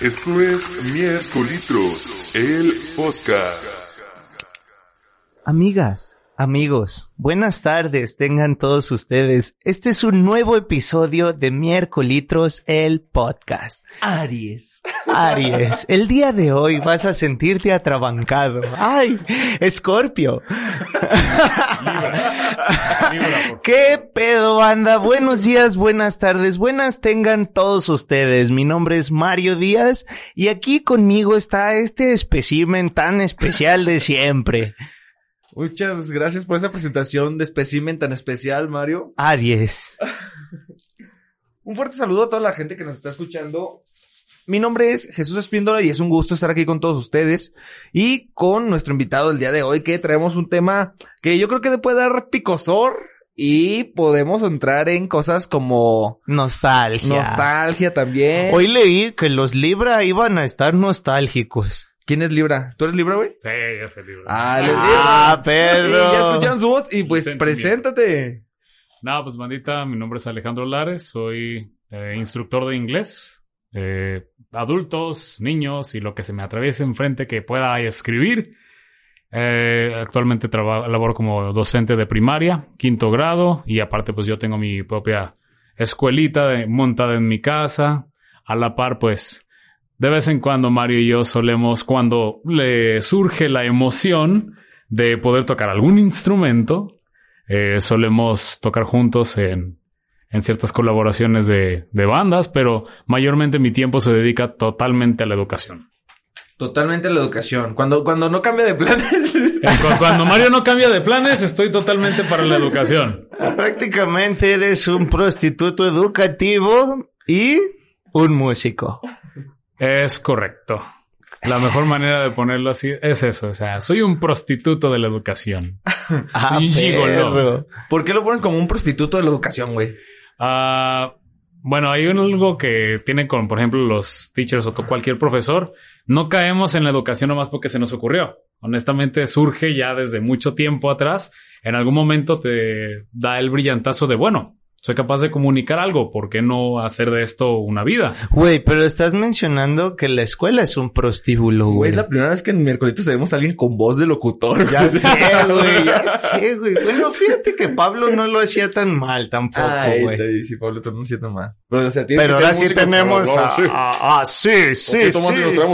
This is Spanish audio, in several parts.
Esto es Miércolitros, el podcast. Amigas, amigos, buenas tardes tengan todos ustedes. Este es un nuevo episodio de Miércolitros, el podcast. Aries. Aries, el día de hoy vas a sentirte atrabancado. ¡Ay! Escorpio. ¿Qué pedo, banda? Buenos días, buenas tardes, buenas tengan todos ustedes. Mi nombre es Mario Díaz y aquí conmigo está este espécimen tan especial de siempre. Muchas gracias por esa presentación de espécimen tan especial, Mario. Aries. Un fuerte saludo a toda la gente que nos está escuchando. Mi nombre es Jesús Espíndola y es un gusto estar aquí con todos ustedes y con nuestro invitado del día de hoy que traemos un tema que yo creo que le puede dar picosor y podemos entrar en cosas como Nostalgia. nostalgia también. Hoy leí que los Libra iban a estar nostálgicos. ¿Quién es Libra? ¿Tú eres Libra, güey? Sí, yo soy libre. Ah, él es Ah, Libra. perro. Ya escucharon su voz y pues preséntate. No, pues bandita, mi nombre es Alejandro Lares, soy eh, instructor de inglés. Eh, adultos, niños y lo que se me atraviese enfrente que pueda escribir. Eh, actualmente laboro como docente de primaria, quinto grado, y aparte pues yo tengo mi propia escuelita de- montada en mi casa. A la par pues de vez en cuando Mario y yo solemos cuando le surge la emoción de poder tocar algún instrumento, eh, solemos tocar juntos en, en ciertas colaboraciones de, de bandas, pero mayormente mi tiempo se dedica totalmente a la educación. Totalmente la educación. Cuando, cuando no cambia de planes. Cu- Cuando Mario no cambia de planes, estoy totalmente para la educación. Prácticamente eres un prostituto educativo y un músico. Es correcto. La mejor manera de ponerlo así es eso. O sea, soy un prostituto de la educación. Ah, un gigolo. perro. ¿Por qué lo pones como un prostituto de la educación, güey? Ah, bueno, hay un- algo que tiene con, por ejemplo, los teachers o cualquier profesor. No caemos en la educación nomás porque se nos ocurrió. Honestamente, surge ya desde mucho tiempo atrás. En algún momento te da el brillantazo de, bueno, soy capaz de comunicar algo. ¿Por qué no hacer de esto una vida? Güey, pero estás mencionando que la escuela es un prostíbulo, Güey, güey. es la primera vez que en miércoles tenemos a alguien con voz de locutor. Ya sé, güey, ya sé, güey. Bueno, fíjate que Pablo no lo hacía tan mal tampoco, Ay, güey. sí, Pablo, te no siento mal. Pero, o sea, tiene Pero que ser ahora sí tenemos a... sí. a- Ah, sí, sí, sí.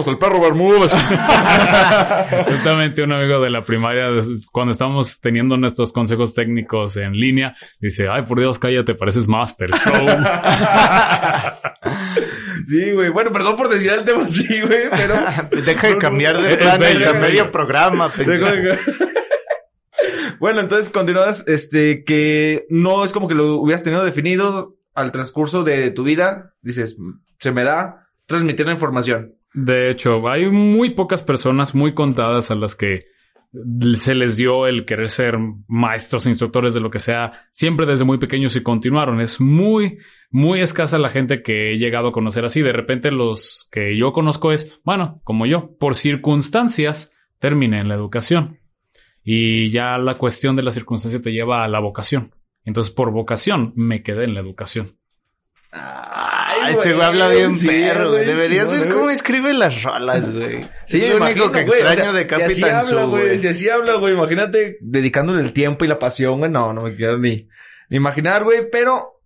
al perro Bermúdez. Justamente un amigo de la primaria, cuando estábamos teniendo nuestros consejos técnicos en línea, dice, ay, por Dios, cállate, pareces Master Show. sí, güey. Bueno, perdón por decir el tema así, güey, pero... Deja de cambiar de bello, a es medio programa, pendejo. bueno, entonces continúas, este, que no es como que lo hubieras tenido definido al transcurso de tu vida. Dices, se me da transmitir la información. De hecho, hay muy pocas personas, muy contadas, a las que se les dio el querer ser maestros, instructores de lo que sea, siempre desde muy pequeños y continuaron. Es muy, muy escasa la gente que he llegado a conocer así. De repente los que yo conozco es, bueno, como yo, por circunstancias, terminé en la educación. Y ya la cuestión de la circunstancia te lleva a la vocación. Entonces, por vocación, me quedé en la educación. Ah, este güey habla bien sí, perro, güey. Debería chingón, ser güey. cómo escribe las rolas, güey. Sí, es lo me único que extraño o sea, de Si así Capitán habla, Su, güey. Si así habla, güey. Imagínate dedicándole el tiempo y la pasión, güey. No, no me quiero ni, ni imaginar, güey. Pero,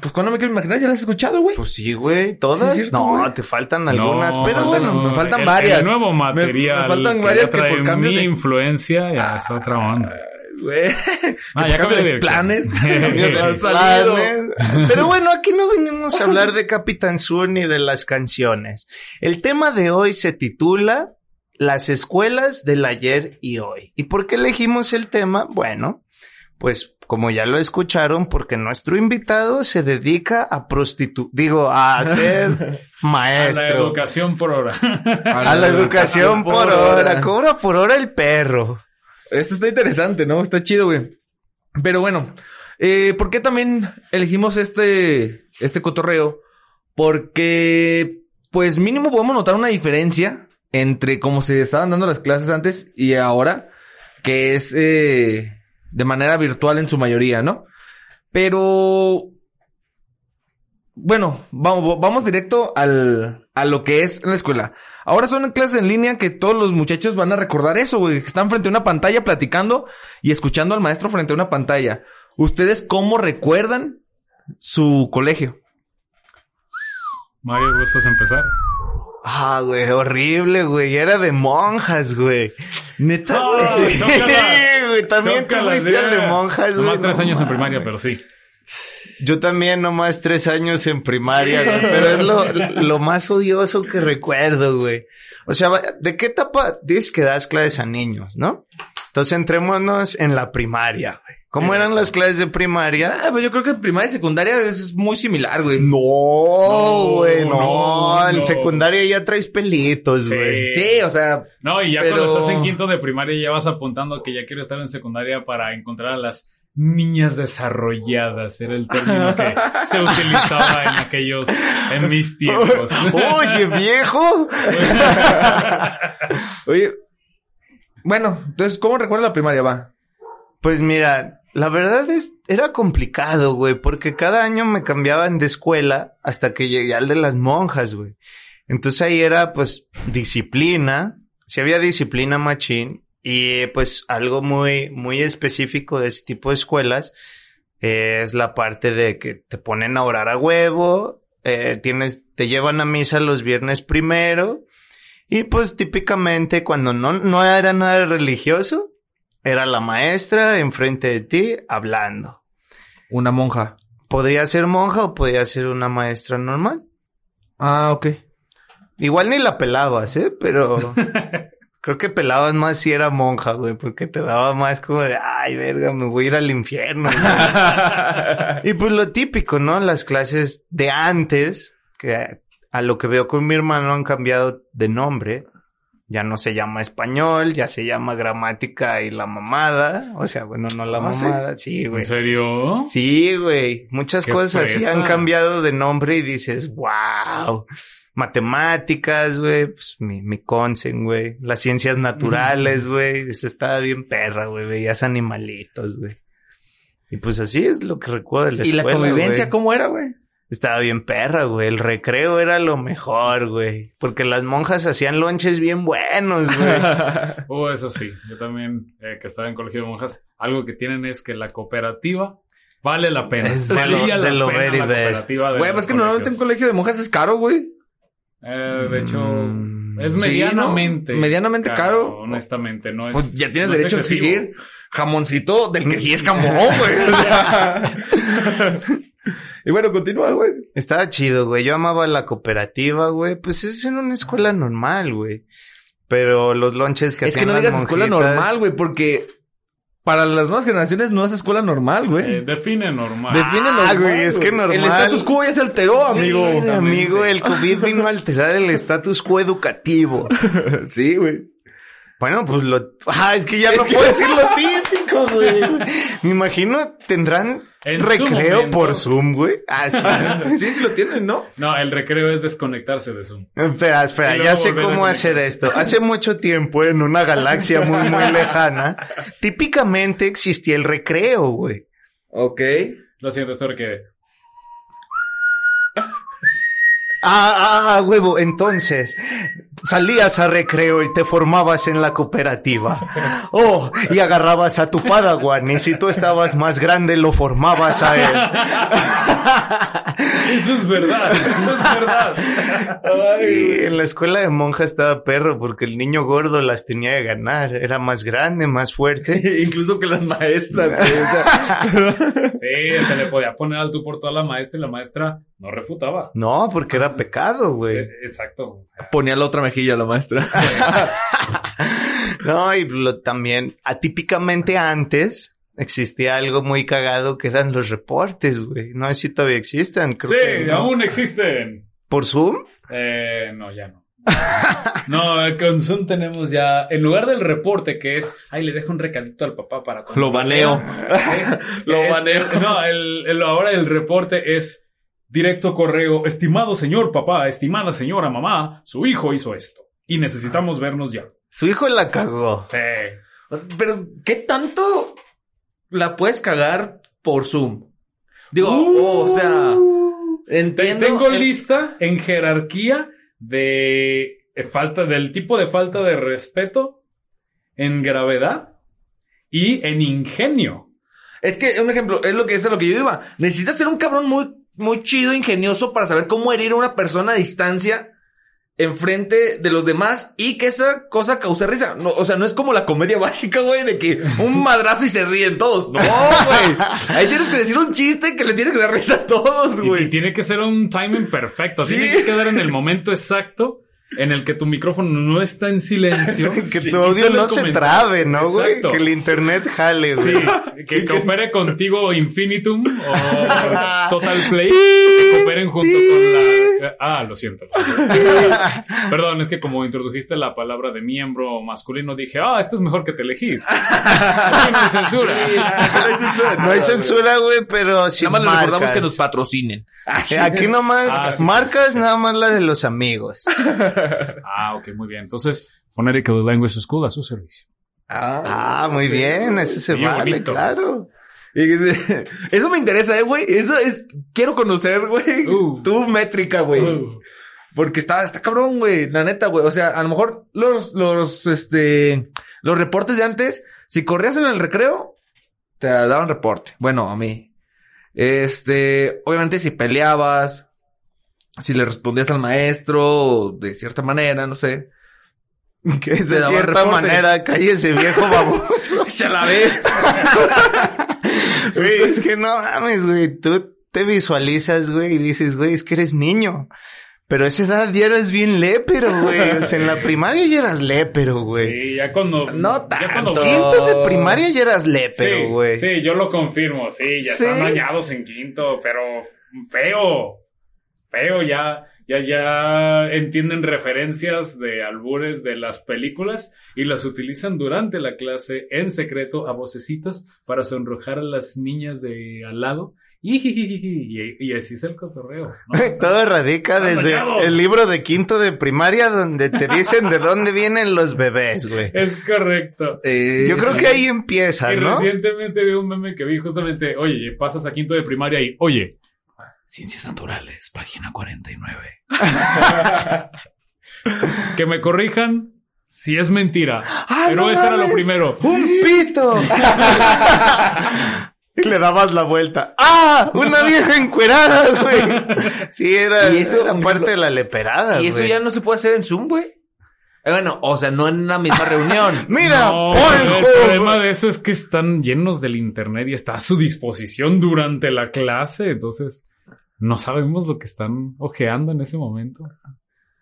pues cuando me quiero imaginar, ya las he escuchado, güey. Pues sí, güey. ¿Todas? Sí, es cierto, no, güey. te faltan algunas, No, pero faltan- bueno. me faltan el- varias. El nuevo material. me faltan que varias ya que por cambio mi de- influencia ya es otra onda. Güey. Ah, ya de de planes. Pero bueno, aquí no venimos a hablar de Capitán Sur ni de las canciones. El tema de hoy se titula Las escuelas del ayer y hoy. ¿Y por qué elegimos el tema? Bueno, pues como ya lo escucharon, porque nuestro invitado se dedica a prostitu... digo, a ser A maestro. la educación por hora. A la educación por hora. Cobra por hora el perro. Esto está interesante, ¿no? Está chido, güey. Pero bueno, eh, ¿por qué también elegimos este, este cotorreo? Porque, pues mínimo podemos notar una diferencia entre cómo se estaban dando las clases antes y ahora, que es eh, de manera virtual en su mayoría, ¿no? Pero, bueno, vamos, vamos directo al, a lo que es la escuela. Ahora son clases en línea que todos los muchachos van a recordar eso, güey. Que están frente a una pantalla platicando y escuchando al maestro frente a una pantalla. ¿Ustedes cómo recuerdan su colegio? Mario, ¿gustas empezar? Ah, güey, horrible, güey. Era de monjas, güey. Neta. Sí, güey. También tú Chócala, fuiste al de monjas, güey. Nomás tres No años en primaria, pero sí. Yo también nomás tres años en primaria, güey. Pero es lo, lo más odioso que recuerdo, güey. O sea, ¿de qué etapa dices que das clases a niños, no? Entonces entrémonos en la primaria, güey. ¿Cómo eran las clases de primaria? Ah, pues yo creo que en primaria y secundaria es muy similar, güey. No, güey, no, no, En secundaria ya traes pelitos, güey. Sí, o sea, No, y ya Pero- cuando estás en quinto de primaria ya vas apuntando que ya quiero estar en secundaria para encontrar a las niñas desarrolladas. Era el término que se utilizaba en aquellos, en mis tiempos. Oye, viejo. oye. Bueno, entonces, ¿cómo recuerdas la primaria, va? Pues mira, la verdad es, era complicado, güey, porque cada año me cambiaban de escuela hasta que llegué al de las monjas, güey. Entonces ahí era, pues, disciplina, si había disciplina machín, y pues algo muy, muy específico de ese tipo de escuelas eh, es la parte de que te ponen a orar a huevo, eh, tienes, te llevan a misa los viernes primero, y pues típicamente cuando no, no era nada religioso, era la maestra enfrente de ti hablando. Una monja. Podría ser monja o podría ser una maestra normal. Ah, ok. Igual ni la pelabas, ¿eh? Pero creo que pelabas más si era monja, güey, porque te daba más como de, ay, verga, me voy a ir al infierno. güey". y pues lo típico, ¿no? Las clases de antes, que a lo que veo con mi hermano han cambiado de nombre. Ya no se llama español, ya se llama gramática y la mamada. O sea, bueno, no la ¿Ah, mamada, sí, güey. ¿En serio? Sí, güey. Muchas cosas así han cambiado de nombre y dices, wow. Matemáticas, güey. Pues mi, mi consen, güey. Las ciencias naturales, güey. Eso estaba bien perra, güey. Veías animalitos, güey. Y pues así es lo que recuerdo de la ¿Y la escuela, convivencia cómo era, güey? Estaba bien perra, güey. El recreo era lo mejor, güey. Porque las monjas hacían lonches bien buenos, güey. Oh, eso sí. Yo también, eh, que estaba en colegio de monjas, algo que tienen es que la cooperativa vale la pena. Es de lo- la de lo pena very la best. cooperativa Güey, pues que normalmente en colegios. colegio de monjas es caro, güey. Eh, de hecho, Mm, es sí, medianamente. ¿no? Medianamente caro. Honestamente, no es. Pues ya tienes no es derecho a exigir jamoncito del que sí es jamón, güey. Y bueno, continúa, güey. Estaba chido, güey. Yo amaba la cooperativa, güey. Pues es en una escuela normal, güey. Pero los lonches que Es que hacían no las digas escuela normal, güey, porque para las nuevas generaciones no es escuela normal, güey. Eh, define normal. Define ah, normal, güey, es que normal. El status quo ya se alteró, amigo. Amigo, el COVID vino a alterar el status quo educativo. sí, güey. Bueno, pues lo... Ah, es que ya no puedo decir lo típico, güey. Me imagino tendrán En recreo por Zoom, güey. Ah, sí. sí, sí lo tienen, ¿no? No, el recreo es desconectarse de Zoom. Espera, espera, luego ya sé cómo hacer esto. Hace mucho tiempo, en una galaxia muy, muy lejana, típicamente existía el recreo, güey. Ok. Lo siento, esto requiere. Ah, ah, huevo. Entonces, salías a recreo y te formabas en la cooperativa. Oh, y agarrabas a tu padawan y si tú estabas más grande lo formabas a él. Eso es verdad, eso es verdad. Sí, en la escuela de monja estaba perro porque el niño gordo las tenía que ganar. Era más grande, más fuerte. Incluso que las maestras, güey. O sea, Sí, se le podía poner al tú por toda la maestra y la maestra no refutaba. No, porque era pecado, güey. Eh, Exacto. ponía la otra mejilla a la maestra. No, y lo, también, atípicamente antes, existía algo muy cagado que eran los reportes, güey. No sé si todavía existen. Creo sí, que no. aún existen. ¿Por Zoom? Eh, no, ya no. no, con Zoom tenemos ya, en lugar del reporte que es, ay, le dejo un recadito al papá para... Lo baneo. Eh, Lo es- baneo. No, el, el- ahora el reporte es directo correo, estimado señor papá, estimada señora mamá, su hijo hizo esto y necesitamos vernos ya. Su hijo la cagó. Sí. Pero, ¿qué tanto la puedes cagar por Zoom? Digo, o sea, Te- entiendo. Tengo el- lista en jerarquía de eh, falta, del tipo de falta de respeto, en gravedad y en ingenio. Es que, un ejemplo, es lo que es a lo que yo iba. Necesitas ser un cabrón muy, muy chido, ingenioso para saber cómo herir a una persona a distancia enfrente de los demás y que esa cosa cause risa. No, o sea, no es como la comedia básica, güey, de que un madrazo y se ríen todos. No, güey. Ahí tienes que decir un chiste que le tiene que dar risa a todos, Y, y güey. tiene que ser un timing perfecto. Sí. Tiene que quedar en el momento exacto en el que tu micrófono no está en silencio. Que Sí, tu audio no se trabe, ¿no, güey? Que el internet jale, Sí, güey. que coopere contigo Infinitum o Total Play. Que cooperen junto con la... Ah, lo siento. Perdón, es que como introdujiste la palabra de miembro masculino, dije, ah, esto es mejor que te elegí. Aquí no hay censura. No hay censura, güey, pero sí Nada más les recordamos marcas. que nos patrocinen. Eh, Aquí nomás Ah, sí, marcas, sí. nada más la de los amigos. Ah, ok, muy bien. Entonces, Phonetical Language School a su servicio. Ah, muy bien, ese se Sí, vale, bonito. claro. Y- Eso me interesa, eh, güey. Eso es, quiero conocer, güey, Uh. tu métrica, güey. Uh, Porque está, está cabrón, güey. La neta, güey. O sea, a lo mejor los, los, este, los reportes de antes, si corrías en el recreo, te daban reporte. Bueno, a mí. Este, obviamente si peleabas, si le respondías al maestro de cierta manera, no sé. Que de cierta reporte. manera, cállese viejo baboso. Se la ve. Güey, es que no mames, güey. Tú te visualizas, güey, y dices, güey, es que eres niño. Pero a esa edad ya eras bien lépero, güey. O sea, en la primaria ya eras lépero, güey. Sí, ya cuando... No ya cuando- tanto. Quinto de primaria ya eras lépero, Sí, güey. sí, yo lo confirmo, sí, ya Sí. están dañados en quinto, pero feo, feo, ya, ya, ya entienden referencias de albures de las películas y las utilizan durante la clase en secreto a vocecitas para sonrojar a las niñas de al lado. Y, y así es el cotorreo. ¿no? Todo radica desde el libro de quinto de primaria donde te dicen de dónde vienen los bebés, güey. Es correcto. Eh, Yo creo que ahí empieza, Y ¿no? recientemente vi un meme que vi justamente, oye, pasas a quinto de primaria y, oye, Ciencias Naturales, página 49. que me corrijan si es mentira. ¡Ah, pero no eso era lo primero. ¡Un pito! y le dabas la vuelta. ¡Ah! ¡Una vieja encuerada, güey! Sí, era, Y eso, era parte de la leperada, Y eso güey. ya no se puede hacer en Zoom, güey. Eh, bueno, o sea, no en una misma reunión. ¡Mira! No, el problema de eso es que están llenos del internet y está a su disposición durante la clase. Entonces, no sabemos lo que están ojeando en ese momento.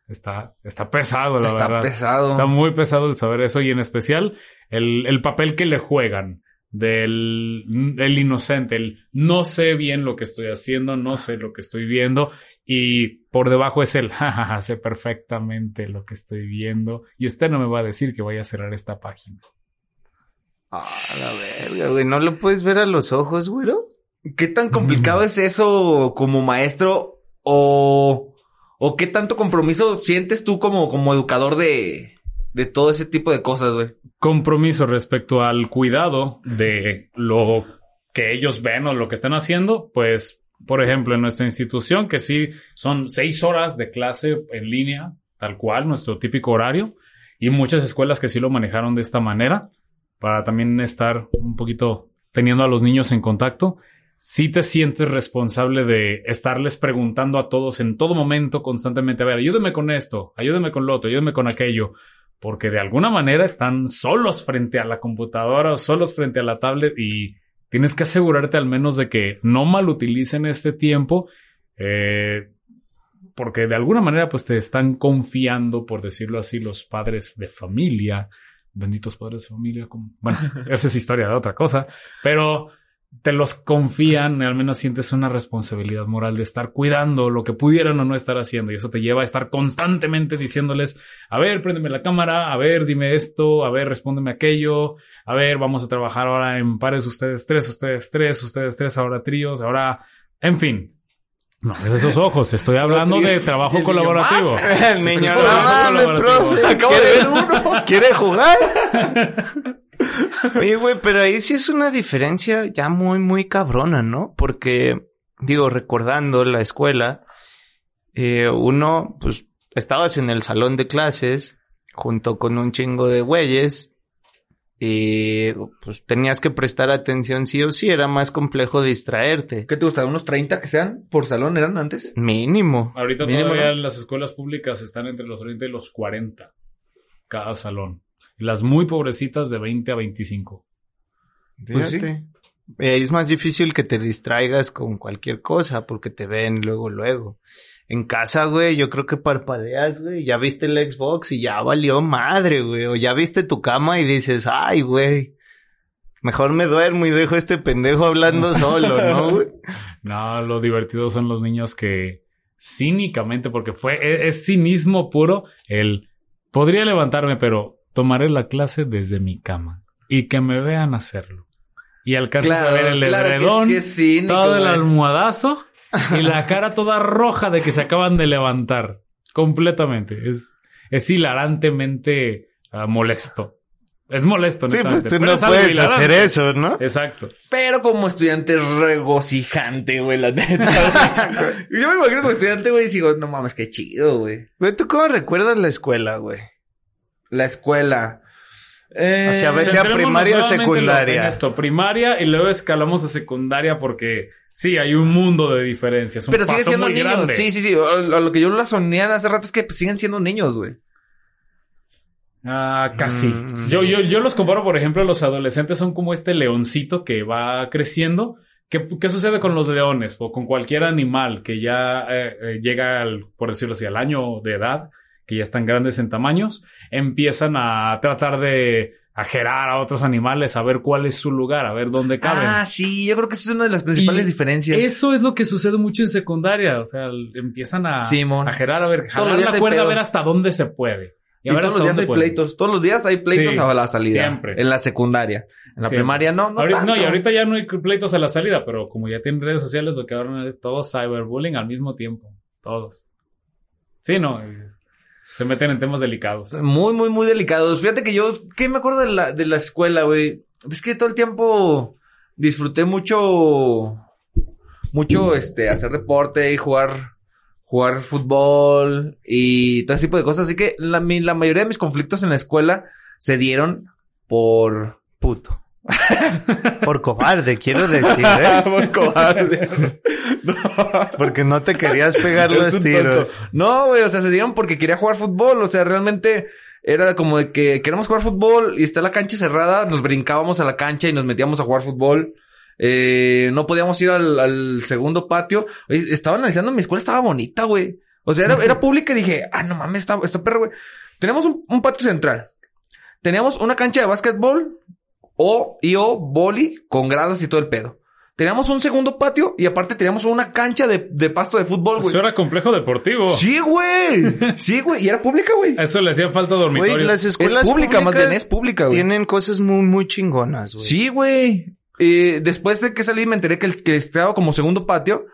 Está, está pesado, la Está verdad. pesado. Está muy pesado el saber eso y en especial el, el papel que le juegan del el inocente, el no sé bien lo que estoy haciendo, no sé lo que estoy viendo y por debajo es el jajaja, sé perfectamente lo que estoy viendo y usted no me va a decir que vaya a cerrar esta página. Ah, la verga, güey. ¿No lo puedes ver a los ojos, güero? ¿Qué tan complicado es eso como maestro o, o qué tanto compromiso sientes tú como, como educador de, de todo ese tipo de cosas, güey? Compromiso respecto al cuidado de lo que ellos ven o lo que están haciendo, pues, por ejemplo, en nuestra institución, que sí son seis horas de clase en línea, tal cual, nuestro típico horario, y muchas escuelas que sí lo manejaron de esta manera, para también estar un poquito teniendo a los niños en contacto. Sí te sientes responsable de estarles preguntando a todos en todo momento, constantemente, a ver, ayúdeme con esto, ayúdeme con lo otro, ayúdeme con aquello, porque de alguna manera están solos frente a la computadora o solos frente a la tablet y tienes que asegurarte al menos de que no malutilicen este tiempo, eh, porque de alguna manera pues te están confiando, por decirlo así, los padres de familia benditos padres de familia. Como... Bueno, esa es historia de otra cosa, pero te los confían, al menos sientes una responsabilidad moral de estar cuidando lo que pudieran o no estar haciendo. Y eso te lleva a estar constantemente diciéndoles, a ver, préndeme la cámara, a ver, dime esto, a ver, respóndeme aquello, a ver, vamos a trabajar ahora en pares ustedes tres, ustedes tres, ustedes tres, ahora tríos, ahora, en fin. No, es esos ojos, estoy hablando de trabajo colaborativo. El niño, Esto es no trabajo mames, colaborativo. profe, acabo de ver uno. ¿Quiere jugar? Oye, güey, pero ahí sí es una diferencia ya muy, muy cabrona, ¿no? Porque, digo, recordando la escuela, eh, uno, pues, estabas en el salón de clases junto con un chingo de güeyes y, pues, tenías que prestar atención sí o sí, era más complejo distraerte. ¿Qué te gusta? ¿Unos 30 que sean por salón eran antes? Mínimo. Ahorita Mínimo, todavía ¿no? las escuelas públicas están entre los 30 y los 40 cada salón. Y las muy pobrecitas de 20 a 25. Pues sí. Eh, Es más difícil que te distraigas con cualquier cosa porque te ven luego, luego. En casa, güey, yo creo que parpadeas, güey. Ya viste el Xbox y ya valió madre, güey. O ya viste tu cama y dices, ay, güey. Mejor me duermo y dejo a este pendejo hablando solo, ¿no, güey? No, lo divertido son los niños que cínicamente, porque fue, e- es, cinismo puro, el podría levantarme, pero tomaré la clase desde mi cama y que me vean hacerlo. Y alcanzas a ver el claro, es que es- edredón, que es cínico, todo el almohadazo y la cara toda roja de que se acaban de levantar. Completamente. Es, es hilarantemente ah, molesto. Es molesto, Sí, pues tú pero no puedes hacer eso, ¿no? Exacto. Pero como estudiante es regocijante, güey, la neta. Yo me imagino como estudiante, güey, y digo, no mames, qué chido, güey. Güey, ¿tú cómo recuerdas la escuela, güey? La escuela. Eh, O sea, vete a primaria o secundaria. en esto, primaria y luego escalamos a secundaria porque sí, hay un mundo de diferencias. Un pero sigue paso siendo muy niños. grande. Sí, sí, sí. A, a lo que yo la sonían hace rato es que pues, siguen siendo niños, güey. Ah, casi. Mm, yo, yo, yo los comparo, por ejemplo, los adolescentes son como este leoncito que va creciendo. ¿Qué, qué sucede con los leones o con cualquier animal que ya eh, eh, llega, al, por decirlo así, al año de edad, que ya están grandes en tamaños? Empiezan a tratar de ajerar a otros animales, a ver cuál es su lugar, a ver dónde caben. Ah, sí. Yo creo que esa es una de las principales Y diferencias. Eso es lo que sucede mucho en secundaria. O sea, empiezan a, Simón. a gerar, a ver, jalar la cuerda a ver hasta dónde se puede. Y, todos los días hay puede. pleitos. Todos los días hay pleitos Sí, a la salida. siempre. En la secundaria. En la Siempre. primaria no, no Ahorita- tanto. y ahorita ya no hay pleitos a la salida, pero como ya tienen redes sociales, lo que ahora es todo cyberbullying al mismo tiempo. Todos. Sí, no. Se meten en temas delicados. Muy, muy, muy delicados. Fíjate que yo, ¿qué me acuerdo de la, de la escuela, güey? Es que todo el tiempo disfruté mucho, mucho, este, hacer deporte y jugar, jugar fútbol y todo ese tipo de cosas. Así que la, mi- la mayoría de mis conflictos en la escuela se dieron por Puto. Por cobarde, quiero decir, ¿eh? por cobarde. no. Porque no te querías pegar los tiros. tonto. No, güey, o sea, se dieron porque quería jugar fútbol. O sea, realmente era como de que queremos jugar fútbol y está la cancha cerrada. Nos brincábamos a la cancha y nos metíamos a jugar fútbol. Eh, no podíamos ir al, al segundo patio. Estaba analizando, mi escuela estaba bonita, güey. O sea, era, era pública y dije, ah, no mames, está, está perro, güey. Tenemos un, un patio central. Teníamos una cancha de básquetbol o, y o, boli con gradas y todo el pedo. Teníamos un segundo patio y aparte teníamos una cancha de, de pasto de fútbol, güey. Eso era complejo deportivo. Sí, güey. Sí, güey. Y era pública, güey. Eso le hacía falta dormitorios. Güey, las Es escuelas pública, más bien, es pública, güey. Tienen cosas muy, muy chingonas, güey. Sí, güey. Eh, después de que salí me enteré que el que estaba como segundo patio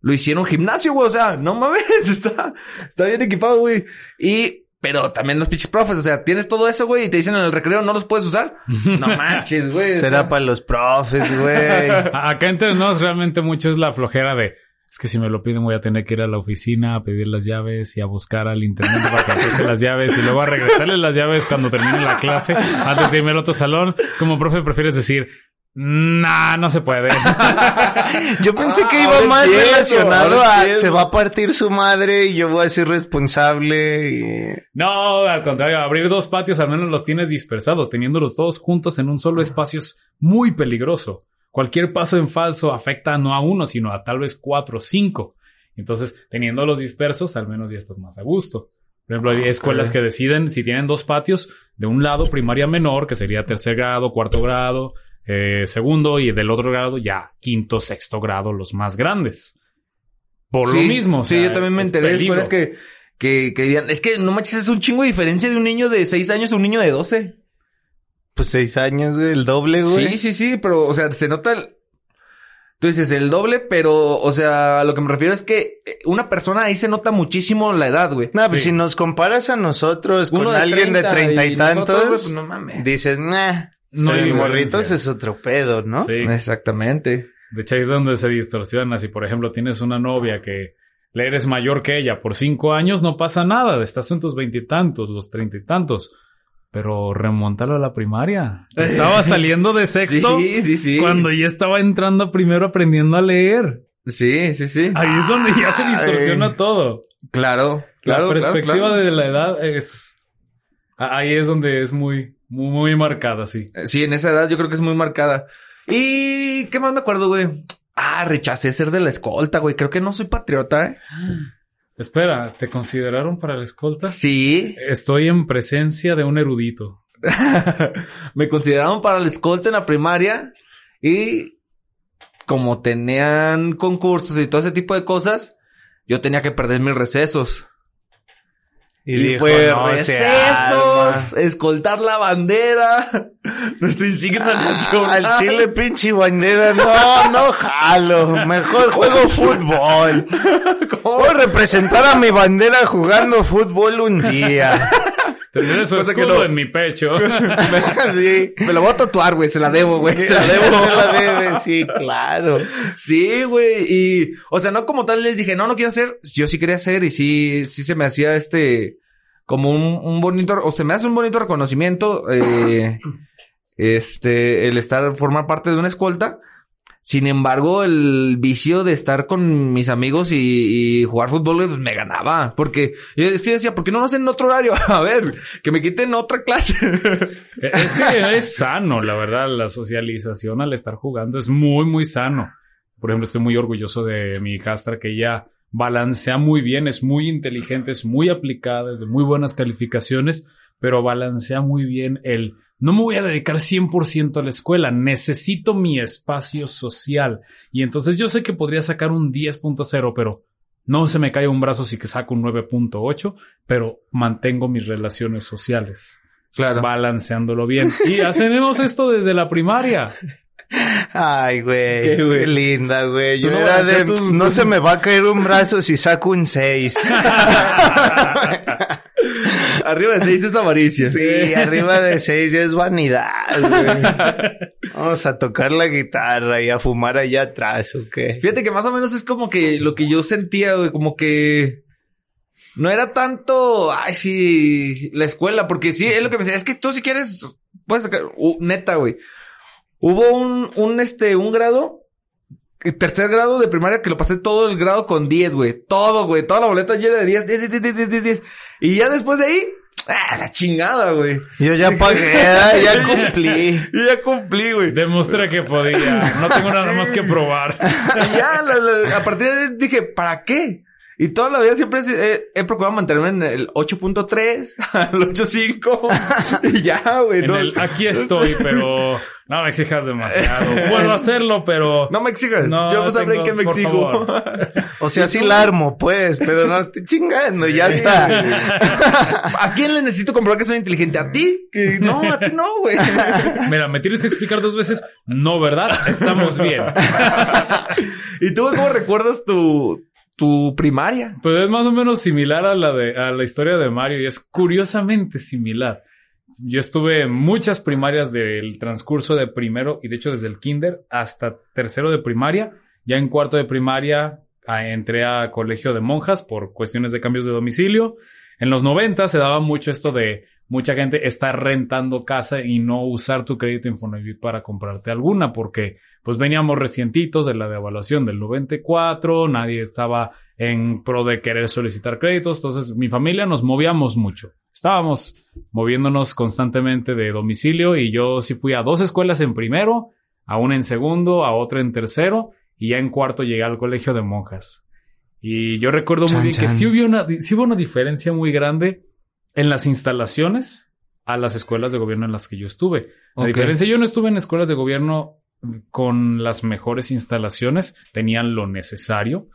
lo hicieron gimnasio, güey. O sea, no mames, está, está bien equipado, güey. Y, pero también los pinches profes, o sea, tienes todo eso, güey, y te dicen en el recreo no los puedes usar. No manches, güey. Será para los profes, güey. Acá entre nos realmente mucho es la flojera de... Es que si me lo piden voy a tener que ir a la oficina a pedir las llaves y a buscar al intendente para que preste las llaves y luego a regresarle las llaves cuando termine la clase antes de irme al otro salón. Como profe prefieres decir, nah, no se puede. Yo pensé Ah, que iba ahora más relacionado a se va a partir su madre y yo voy a ser responsable y... No, al contrario, abrir dos patios al menos los tienes dispersados. Teniéndolos todos juntos en un solo espacio es muy peligroso. Cualquier paso en falso afecta no a uno, sino a tal vez cuatro o cinco. Entonces, teniéndolos dispersos, al menos ya estás más a gusto. Por ejemplo, hay escuelas que deciden si tienen dos patios, de un lado primaria menor, que sería tercer grado, cuarto grado, eh, segundo, y del otro grado ya quinto, sexto grado, los más grandes. Por lo mismo. o Sí, yo también me es enteré de peligro. escuelas que, que, que dirían, es que no manches, es un chingo de diferencia de un niño de 6 años a un niño de 12. Pues seis años, el doble, güey. Sí, sí, sí, pero, o sea, se nota el... Tú dices el doble, pero, o sea, a lo que me refiero es que eh, una persona ahí se nota muchísimo la edad, güey. No, pues Sí. si nos comparas a nosotros Uno con de alguien de 30 treinta y, tantos, pues, no mames. dices, nah, No hay morritos es otro pedo, ¿no? Sí. Exactamente. De hecho, ahí es donde se distorsiona. Si, por ejemplo, tienes una novia que le eres mayor que ella por cinco años, no pasa nada. Estás en tus veintitantos, los treinta y tantos. Pero remontalo a la primaria. Estaba saliendo de sexto Sí, sí, sí. cuando ya estaba entrando primero aprendiendo a leer. Sí, sí, sí. Ahí es donde ya se distorsiona todo. Claro, claro. la perspectiva claro, claro. de la edad es... Ahí es donde es muy, muy, muy marcada, sí. Eh, Sí, en esa edad yo creo que es muy marcada. ¿Y qué más me acuerdo, güey? Ah, rechacé ser de la escolta, güey. Creo que no soy patriota, ¿eh? Espera, ¿te consideraron para la escolta? Sí. Estoy en presencia de un erudito. me consideraron para la escolta en la primaria y como tenían concursos y todo ese tipo de cosas, yo tenía que perder mis recesos. Y, dijo, fue "No recesos, arma". escoltar la bandera, nuestra insignia nacional. Al chile pinche bandera, no, no jalo. Mejor juego fútbol. Voy a representar a mi bandera jugando fútbol un día. Tendré su Cosa que escudo no. en mi pecho. Sí. Me la voy a tatuar, güey, se la debo, güey, se la debo. Se la debe, sí, claro. Sí, güey, y, o sea, no como tal les dije, no, no quiero hacer, yo sí quería hacer y sí, sí se me hacía este, como un, un bonito, o se me hace un bonito reconocimiento, eh, este, el estar, formar parte de una escolta. Sin embargo, el vicio de estar con mis amigos y, jugar fútbol pues, me ganaba. Porque que yo decía, ¿por qué no lo hacen en otro horario? A ver, que me quiten otra clase. es que es sano, la verdad. La socialización al estar jugando es muy, muy sano. Por ejemplo, estoy muy orgulloso de mi hijastra que ella balancea muy bien, es muy inteligente, es muy aplicada, es de muy buenas calificaciones, pero balancea muy bien el no me voy a dedicar 100% a la escuela, necesito mi espacio social. Y entonces yo sé que podría sacar un 10.0, pero no se me cae un brazo si que saco un 9.8, pero mantengo mis relaciones sociales Claro. balanceándolo bien. Y hacemos esto desde la primaria. Ay, güey. ¿Qué, güey? Linda, güey. Yo no era de, tus- no se me va a caer un brazo si saco un 6. Arriba de seis es avaricia. Sí, arriba de 6 ya es vanidad, güey. Vamos a tocar la guitarra y a fumar allá atrás, ¿o qué? Fíjate que más o menos es como que lo que yo sentía, güey, como que no era tanto, ay, sí, la escuela, porque sí, es lo que me decía, es que tú si quieres, puedes sacar, uh, neta, güey. Hubo un, un, este, un grado, tercer grado de primaria que lo pasé todo el grado con 10, güey. Todo, güey, toda la boleta llena de 10, 10, 10, 10, 10, 10, 10. Y ya después de ahí, ah, la chingada, güey. Yo ya pagué, ya cumplí. Y ya cumplí, güey. Demostré que podía. No tengo nada más que probar. Y ya, la- la- a partir de ahí dije, ¿para qué? Y toda la vida siempre he, he procurado mantenerme en el 8.3, al 8.5. y ya, güey. No, aquí estoy, pero no me exijas demasiado. Puedo hacerlo, pero no me exigas. No, Yo pues sabré tengo- que me favor. O sea, sí la armo, pues, pero no estoy chingando, ya está. ¿A quién le necesito comprobar que soy inteligente? ¿A ti? Que no, a ti no, güey. mira, me tienes que explicar dos veces. No, ¿verdad? Estamos bien. ¿Y tú cómo recuerdas tu, tu primaria? Pues es más o menos similar a la de a la historia de Mario y es curiosamente similar. Yo estuve en muchas primarias del transcurso de primero y de hecho desde el kinder hasta tercero de primaria. Ya en cuarto de primaria ah, entré a colegio de monjas por cuestiones de cambios de domicilio. En los 90 se daba mucho esto de mucha gente estar rentando casa y no usar tu crédito Infonavit para comprarte alguna porque pues veníamos recientitos de la devaluación del 94, nadie estaba en pro de querer solicitar créditos, entonces mi familia nos movíamos mucho. Estábamos moviéndonos constantemente de domicilio y yo sí fui a dos escuelas en primero, a una en segundo, a otra en tercero y ya en cuarto llegué al colegio de monjas. Y yo recuerdo Chan, muy bien que sí hubo, una, sí hubo una diferencia muy grande en las instalaciones a las escuelas de gobierno en las que yo estuve. La diferencia, yo no estuve en escuelas de gobierno con las mejores instalaciones, tenían lo necesario.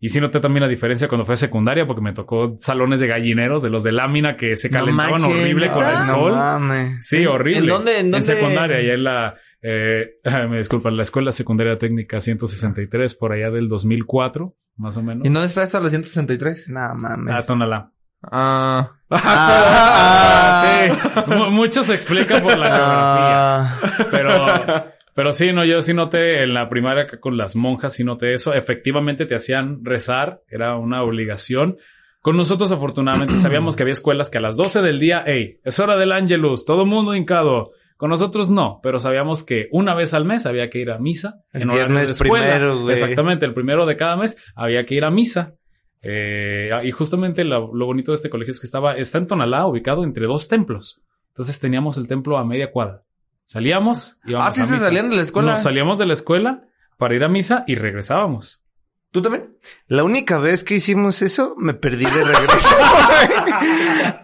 Y sí noté también la diferencia cuando fue a secundaria, porque me tocó salones de gallineros, de los de lámina que se No calentaban manches, horrible con el No sol. mames. Sí, horrible. ¿En dónde- en dónde? secundaria, allá en la... Eh, me disculpan, la Escuela Secundaria Técnica 163, por allá del 2004, más o menos. ¿Y en dónde está esa la 163? No mames. Ah, Tonalá. Ah. Ah, Sí, mu- muchos se explican por la Ah, geografía. Pero, pero sí, no, yo sí noté en la primaria con las monjas, sí noté eso. Efectivamente te hacían rezar, era una obligación. Con nosotros, afortunadamente, sabíamos que había escuelas que a las 12 del día, hey, es hora del ángelus, todo mundo hincado. Con nosotros no, pero sabíamos que una vez al mes había que ir a misa. El en de viernes escuela. primero, güey. Exactamente, el primero de cada mes había que ir a misa. Eh, y justamente lo, lo bonito de este colegio es que estaba, está en Tonalá, ubicado entre dos templos. Entonces teníamos el templo a media cuadra. Salíamos, íbamos Ah, sí a se misa. salían de la escuela. Nos salíamos de la escuela para ir a misa y regresábamos. ¿Tú también? la única vez que hicimos eso, me perdí de regreso.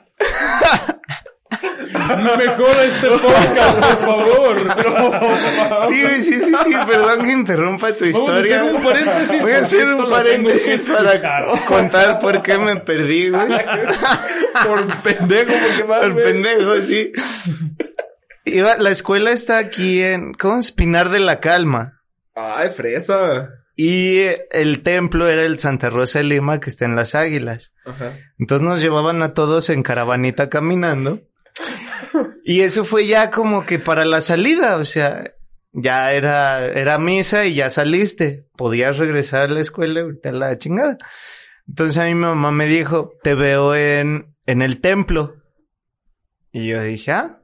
Mejora este podcast, por favor. sí, güey, sí, sí, sí. Perdón que interrumpa tu historia. Vamos a hacer un paréntesis. Voy a hacer un paréntesis para contar por qué me perdí, güey. Por pendejo, porque más. El pendejo, sí. Iba, la escuela está aquí en, ¿cómo? es? Pinar de la Calma. Ay, fresa. Y el templo era el Santa Rosa de Lima, que está en las Águilas. Ajá. Entonces nos llevaban a todos en caravanita caminando. Y eso fue ya como que para la salida, o sea, ya era, era misa y ya saliste. Podías regresar a la escuela y ahorita la chingada. Entonces a mí mi mamá me dijo, te veo en, en el templo. Y yo dije, ah,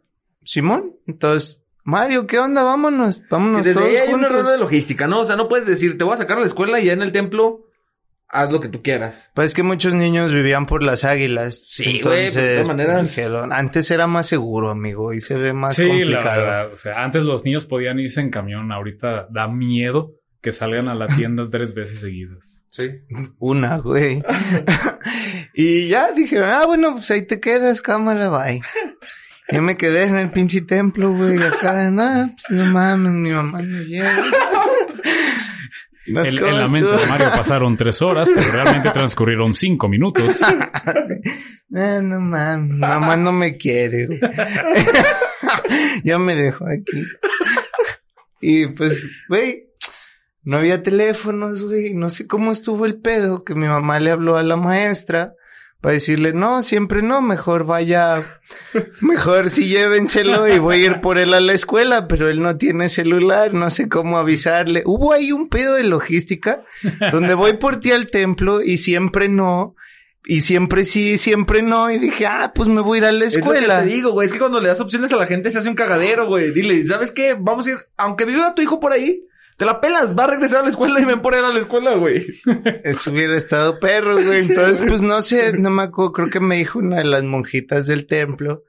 Simón. Entonces, Mario, ¿qué onda? Vámonos, vámonos Desde todos ahí hay un juntos. error de logística, ¿no? O sea, no puedes decir, te voy a sacar a la escuela y ya en el templo haz lo que tú quieras. Pues es que muchos niños vivían por las águilas. Sí, güey, Entonces, de todas maneras. dijeron, antes era más seguro, amigo, y se ve más Sí, la complicado. verdad. O sea, antes los niños podían irse en camión. Ahorita da miedo que salgan a la tienda tres veces seguidas. Sí. Una, güey. y ya dijeron, ah, bueno, pues ahí te quedas, cámara, bye. Yo me quedé en el pinche templo, güey, acá, no, pues no mames, mi mamá no llega. Nos En, en la comas mente tú. de Mario pasaron tres horas, pero realmente transcurrieron cinco minutos. Ah, no mames, mi mamá no me quiere, güey. ya me dejó aquí. Y pues, güey, no había teléfonos, güey. No sé cómo estuvo el pedo que mi mamá le habló a la maestra para decirle, no, siempre no, mejor vaya, mejor sí llévenselo y voy a ir por él a la escuela, pero él no tiene celular, no sé cómo avisarle. Hubo ahí un pedo de logística donde voy por ti al templo y siempre no. Y siempre sí, siempre no. Y dije, ah, pues me voy a ir a la Es lo escuela. que te digo, güey. Es que cuando le das opciones a la gente se hace un cagadero, güey. Dile, ¿sabes qué? Vamos a ir, aunque viva tu hijo por ahí, te la pelas, va a regresar a la escuela y ven por él a la escuela, güey. Eso hubiera estado perro, güey. Entonces, pues no sé, no me acuerdo. Creo que me dijo una de las monjitas del templo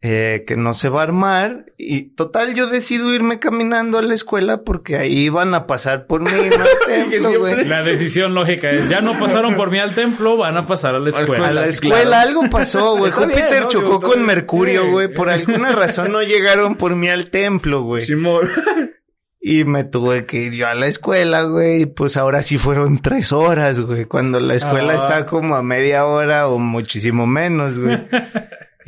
eh, que no se va a armar. Y total, yo decido irme caminando a la escuela porque ahí van a pasar por mí, no al templo, güey. La decisión lógica es, ya no pasaron por mí al templo, van a pasar a la escuela. A la escuela claro. algo pasó, güey. Está bien, Júpiter ¿no? chocó con bien. Mercurio, Sí, güey. Por alguna razón no llegaron por mí al templo, güey. Simón. Y me tuve que ir yo a la escuela, güey. Y pues ahora sí fueron tres horas, güey. Cuando la escuela Ah. está como a media hora o muchísimo menos, güey.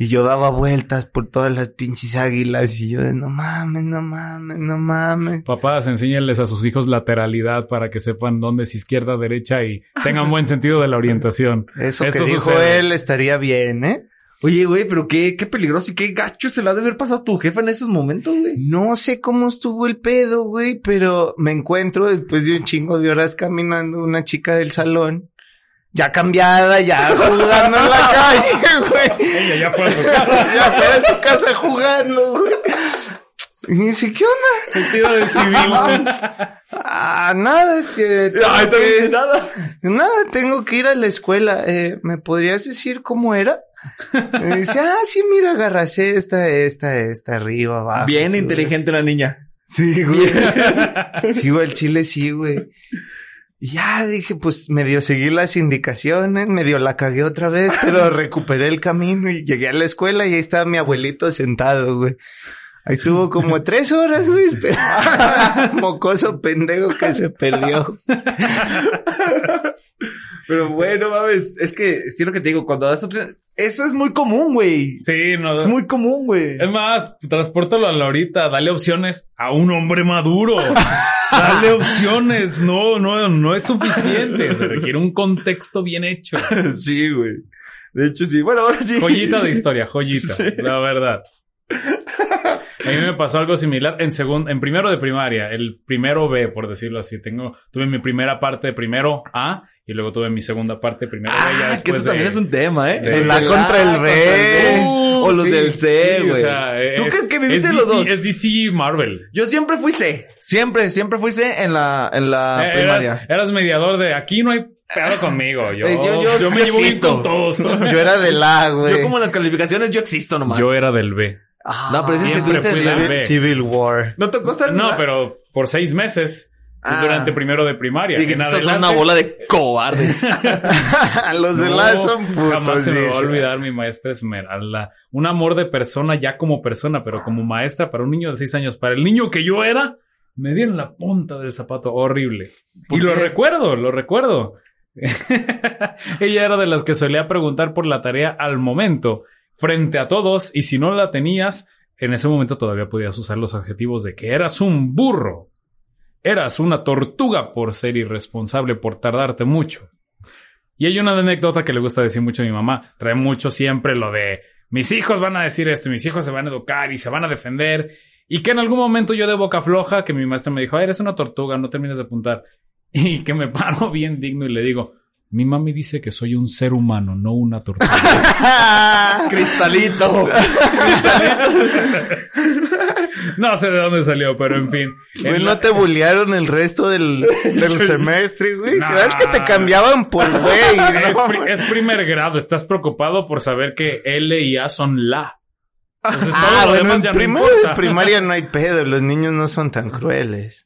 Y yo daba vueltas por todas las pinches águilas. Y yo de no mames, no mames, no mames. Papás, enséñenles a sus hijos lateralidad para que sepan dónde es izquierda, derecha y tengan buen sentido de la orientación. Eso Esto que dijo sucede. él estaría bien, ¿eh? Oye, güey, pero qué, qué peligroso y qué gacho se la ha de haber pasado a tu jefa en esos momentos, güey. No sé cómo estuvo el pedo, güey, pero me encuentro después de un chingo de horas caminando una chica del salón. Ya cambiada, ya jugando en la calle, güey. Ella ya fue a su casa. ya fue a su casa jugando, güey. Y dice, ¿qué onda? Vestido de civil. Ah, nada, que tengo Ay, que- nada. nada, tengo que ir a la escuela. Eh, ¿Me podrías decir cómo era? Me dice, ah, sí, mira, agarras esta, esta, esta, arriba, abajo. Bien sí, inteligente la niña. Sí, güey. Sí, güey, el chile sí, güey. Y ya dije, pues medio seguí las indicaciones, medio la cagué otra vez, pero recuperé el camino y llegué a la escuela y ahí estaba mi abuelito sentado, güey. Ahí estuvo como tres horas, güey. Mocoso pendejo que se perdió. Pero bueno, mames, es que, es lo que te digo, cuando das opciones, eso es muy común, güey. Sí, no. Es muy común, güey. Es más, transpórtalo a la ahorita, dale opciones a un hombre maduro. dale opciones. No, no, no es suficiente. Se requiere un contexto bien hecho. sí, güey. De hecho, sí. Bueno, ahora sí. Joyita de historia, joyita. Sí. La verdad. A mí me pasó algo similar en segundo, en primero de primaria, el primero B, por decirlo así. Tengo, tuve mi primera parte de primero A y luego tuve mi segunda parte primero Ah, es que después eso también es un tema, ¿eh? de- El A contra el B. Uh, O los sí, del C, sí, o güey. sea, ¿Tú es- crees que viviste es los DC dos? Es DC y Marvel. Yo siempre fui C. Siempre, siempre fui C en la, en la Eh, primaria. eras, eras mediador de aquí no hay pedo conmigo. Yo, Eh, yo- yo, yo- me yo llevo bien existo. con todos. Yo era del A, güey. Yo como en las calificaciones, yo existo nomás. Yo era del B. Ah, No, pero es que del B. Civil War. ¿No tocó estar en No, la- pero por seis meses. Ah. Durante primero de primaria. En estos son adelante- una bola de cobardes. Los No, A son putos. Jamás se me va a olvidar mi maestra Esmeralda. Un amor de persona ya como persona, pero como maestra para un niño de seis años. Para el niño que yo era, me dieron la punta del zapato horrible. Y lo recuerdo, lo recuerdo. Ella era de las que solía preguntar por la tarea al momento, frente a todos, y si no la tenías, en ese momento todavía podías usar los adjetivos de que eras un burro. Eras una tortuga por ser irresponsable, por tardarte mucho. Y hay una anécdota que le gusta decir mucho a mi mamá. Trae mucho siempre lo de mis hijos van a decir esto, y mis hijos se van a educar y se van a defender. Y que en algún momento yo de boca floja, que mi maestra me dijo, "Ay, eres una tortuga, no termines de apuntar. Y que me paro bien digno y le digo, mi mami dice que soy un ser humano, no una tortuga. Cristalito. no sé de dónde salió, pero en fin. Güey, En no la- te bullearon el resto del, del semestre, güey. Nah. ¿Sabes que te cambiaban por güey? es, pri- es primer grado, estás preocupado por saber que L y A son la. Entonces, Ah, bueno, en no de primaria no hay pedo. Los niños no son tan crueles.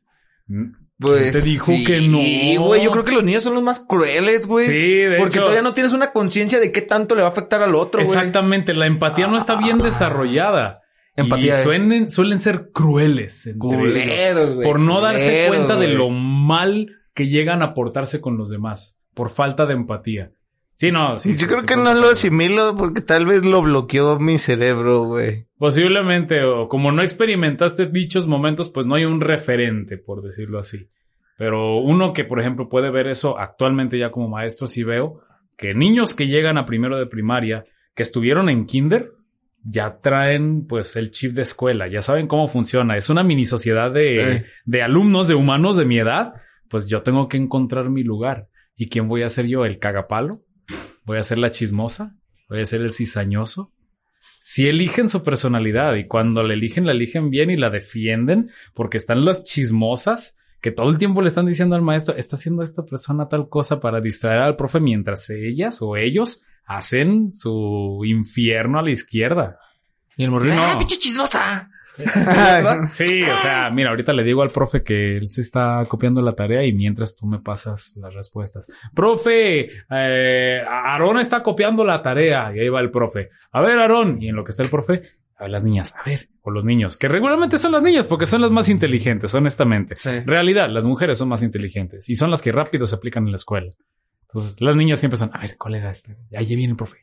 Pues te dijo sí, que no? güey. Yo creo que los niños son los más crueles, güey. Sí, de Porque hecho. todavía no tienes una conciencia de qué tanto le va a afectar al otro, güey. Exactamente, la empatía no está bien desarrollada. Empatía, Y eh. suelen, suelen ser crueles entre ellos, por no darse culeros, cuenta de lo mal que llegan a portarse con los demás, por falta de empatía. Sí, no, sí, Yo sí, creo sí, que no lo asimilo porque tal vez lo bloqueó mi cerebro, güey. Posiblemente, o como no experimentaste dichos momentos, pues no hay un referente, por decirlo así. Pero uno que, por ejemplo, puede ver eso actualmente ya como maestro, sí veo que niños que llegan a primero de primaria, que estuvieron en kinder, ya traen pues el chip de escuela, ya saben cómo funciona. Es una mini sociedad de, Eh. de alumnos, de humanos de mi edad. Pues yo tengo que encontrar mi lugar. ¿Y quién voy a ser yo? ¿El cagapalo? ¿Voy a ser la chismosa? ¿Voy a ser el cizañoso? Si eligen su personalidad y cuando la eligen, la eligen bien y la defienden, porque están las chismosas que todo el tiempo le están diciendo al maestro, está haciendo esta persona tal cosa para distraer al profe mientras ellas o ellos hacen su infierno a la izquierda. Y el morrillo, Sí, no. ¡ah, pinche chismosa! Sí, o sea, mira, ahorita le digo al profe que él se está copiando la tarea y mientras tú me pasas las respuestas. Profe, eh, Aarón está copiando la tarea y ahí va el profe. A ver, Aarón, y en lo que está el profe, a ver, las niñas, a ver, o los niños, que regularmente son las niñas porque son las más inteligentes, honestamente. Sí. Realidad, las mujeres son más inteligentes y son las que rápido se aplican en la escuela. Entonces, las niñas siempre son, a ver, colega, este, ahí viene el profe.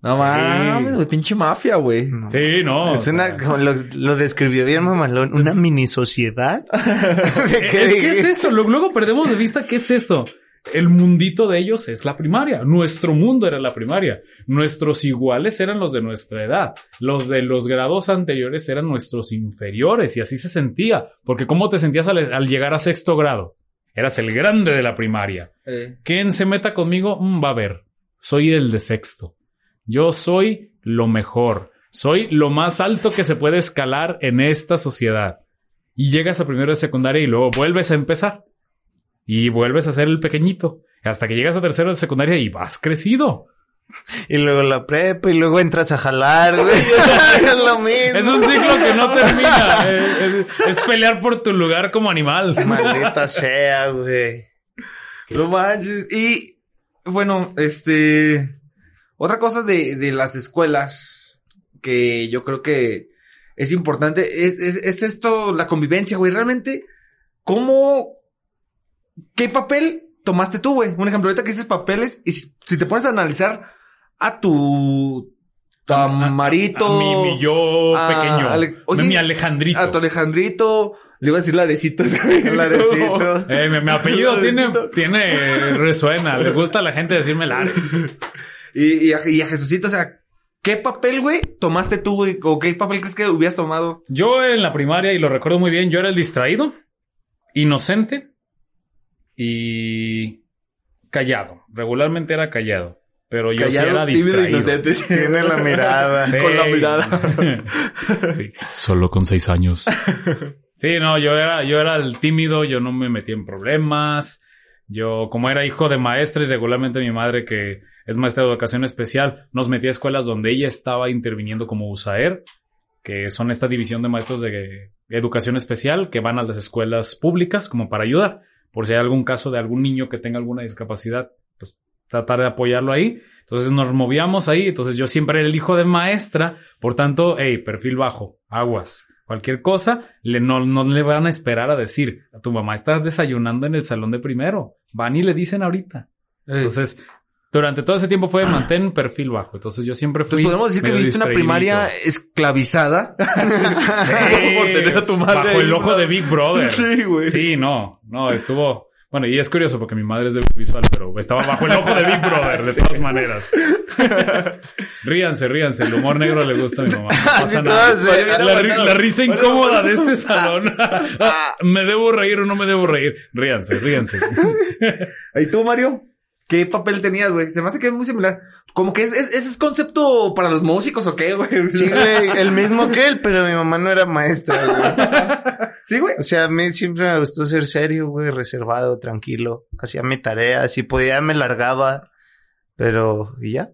No mames, güey, pinche mafia, güey. No. Sí, no. Es una, como lo, lo describió bien mamalón, una mini sociedad. es que es eso, Lu- luego perdemos de vista qué es eso. El mundito de ellos es la primaria. Nuestro mundo era la primaria. Nuestros iguales eran los de nuestra edad. Los de los grados anteriores eran nuestros inferiores y así se sentía. Porque ¿cómo te sentías al, al llegar a sexto grado? Eras el grande de la primaria. Eh, ¿Quién se meta conmigo? Mm, va a ver. Soy el de sexto. Yo soy lo mejor. Soy lo más alto que se puede escalar en esta sociedad. Y llegas a primero de secundaria y luego vuelves a empezar. Y vuelves a ser el pequeñito. Hasta que llegas a tercero de secundaria y vas crecido. Y luego la prepa y luego entras a jalar, güey. es lo mismo. Es un ciclo que no termina. Es, es- es pelear por tu lugar como animal. Maldita sea, güey. No manches. Y bueno, este. Otra cosa de, de las escuelas que yo creo que es importante es, es, es esto, la convivencia, güey. Realmente, ¿cómo. ¿Qué papel tomaste tú, güey? Un ejemplo, ahorita que dices papeles, y si, si te pones a analizar a tu. a Marito. A mi, mi yo a pequeño. Ale- Oye, mi Alejandrito. A tu Alejandrito. Le iba a decir Larecito. Larecito. Eh, mi, mi apellido tiene, tiene, resuena. Le gusta a la gente decirme Lares. Y, y, a, y a Jesucito, o sea, ¿qué papel, güey, tomaste tú, güey? ¿O qué papel crees que hubieras tomado? Yo en la primaria, y lo recuerdo muy bien, yo era el distraído, inocente y callado. Regularmente era callado. Pero yo sí era distraído. Tiene la mirada. Sí. Con la mirada. Sí. Solo con seis años. Sí, no, yo era, yo era el tímido, yo no me metía en problemas. Yo, como era hijo de maestra y regularmente mi madre, que es maestra de educación especial, nos metía a escuelas donde ella estaba interviniendo como USAER, que son esta división de maestros de educación especial que van a las escuelas públicas como para ayudar. Por si hay algún caso de algún niño que tenga alguna discapacidad, tratar de apoyarlo ahí. Entonces nos movíamos ahí. Entonces yo siempre era el hijo de maestra. Por tanto, hey, perfil bajo, aguas. Cualquier cosa, le, no, no le van a esperar a decir, a tu mamá está desayunando en el salón de primero. Van y le dicen ahorita. Entonces, durante todo ese tiempo fue mantén perfil bajo. Entonces yo siempre fui. Entonces podemos decir que viviste una primaria esclavizada. Sí, Por tener a tu madre bajo el ojo de Big Brother. Sí, güey. Sí, no, no, estuvo. Bueno, y es curioso porque mi madre es de visual, pero estaba bajo el ojo de Big Brother, de todas maneras. ríanse, ríanse. El humor negro le gusta a mi mamá. No nada. eh, La, ri- la risa incómoda de este salón. ¿Me debo reír o no me debo reír? Ríanse, ríanse. ¿Y tú, Mario? ¿Qué papel tenías, güey? Se me hace que es muy similar. Como que es, es, ese es concepto para los músicos o qué, güey. Sí, güey, el mismo que él, pero mi mamá no era maestra, güey. Sí, güey. O sea, a mí siempre me gustó ser serio, güey, reservado, tranquilo. Hacía mi tarea, si podía me largaba, pero ¿y ya?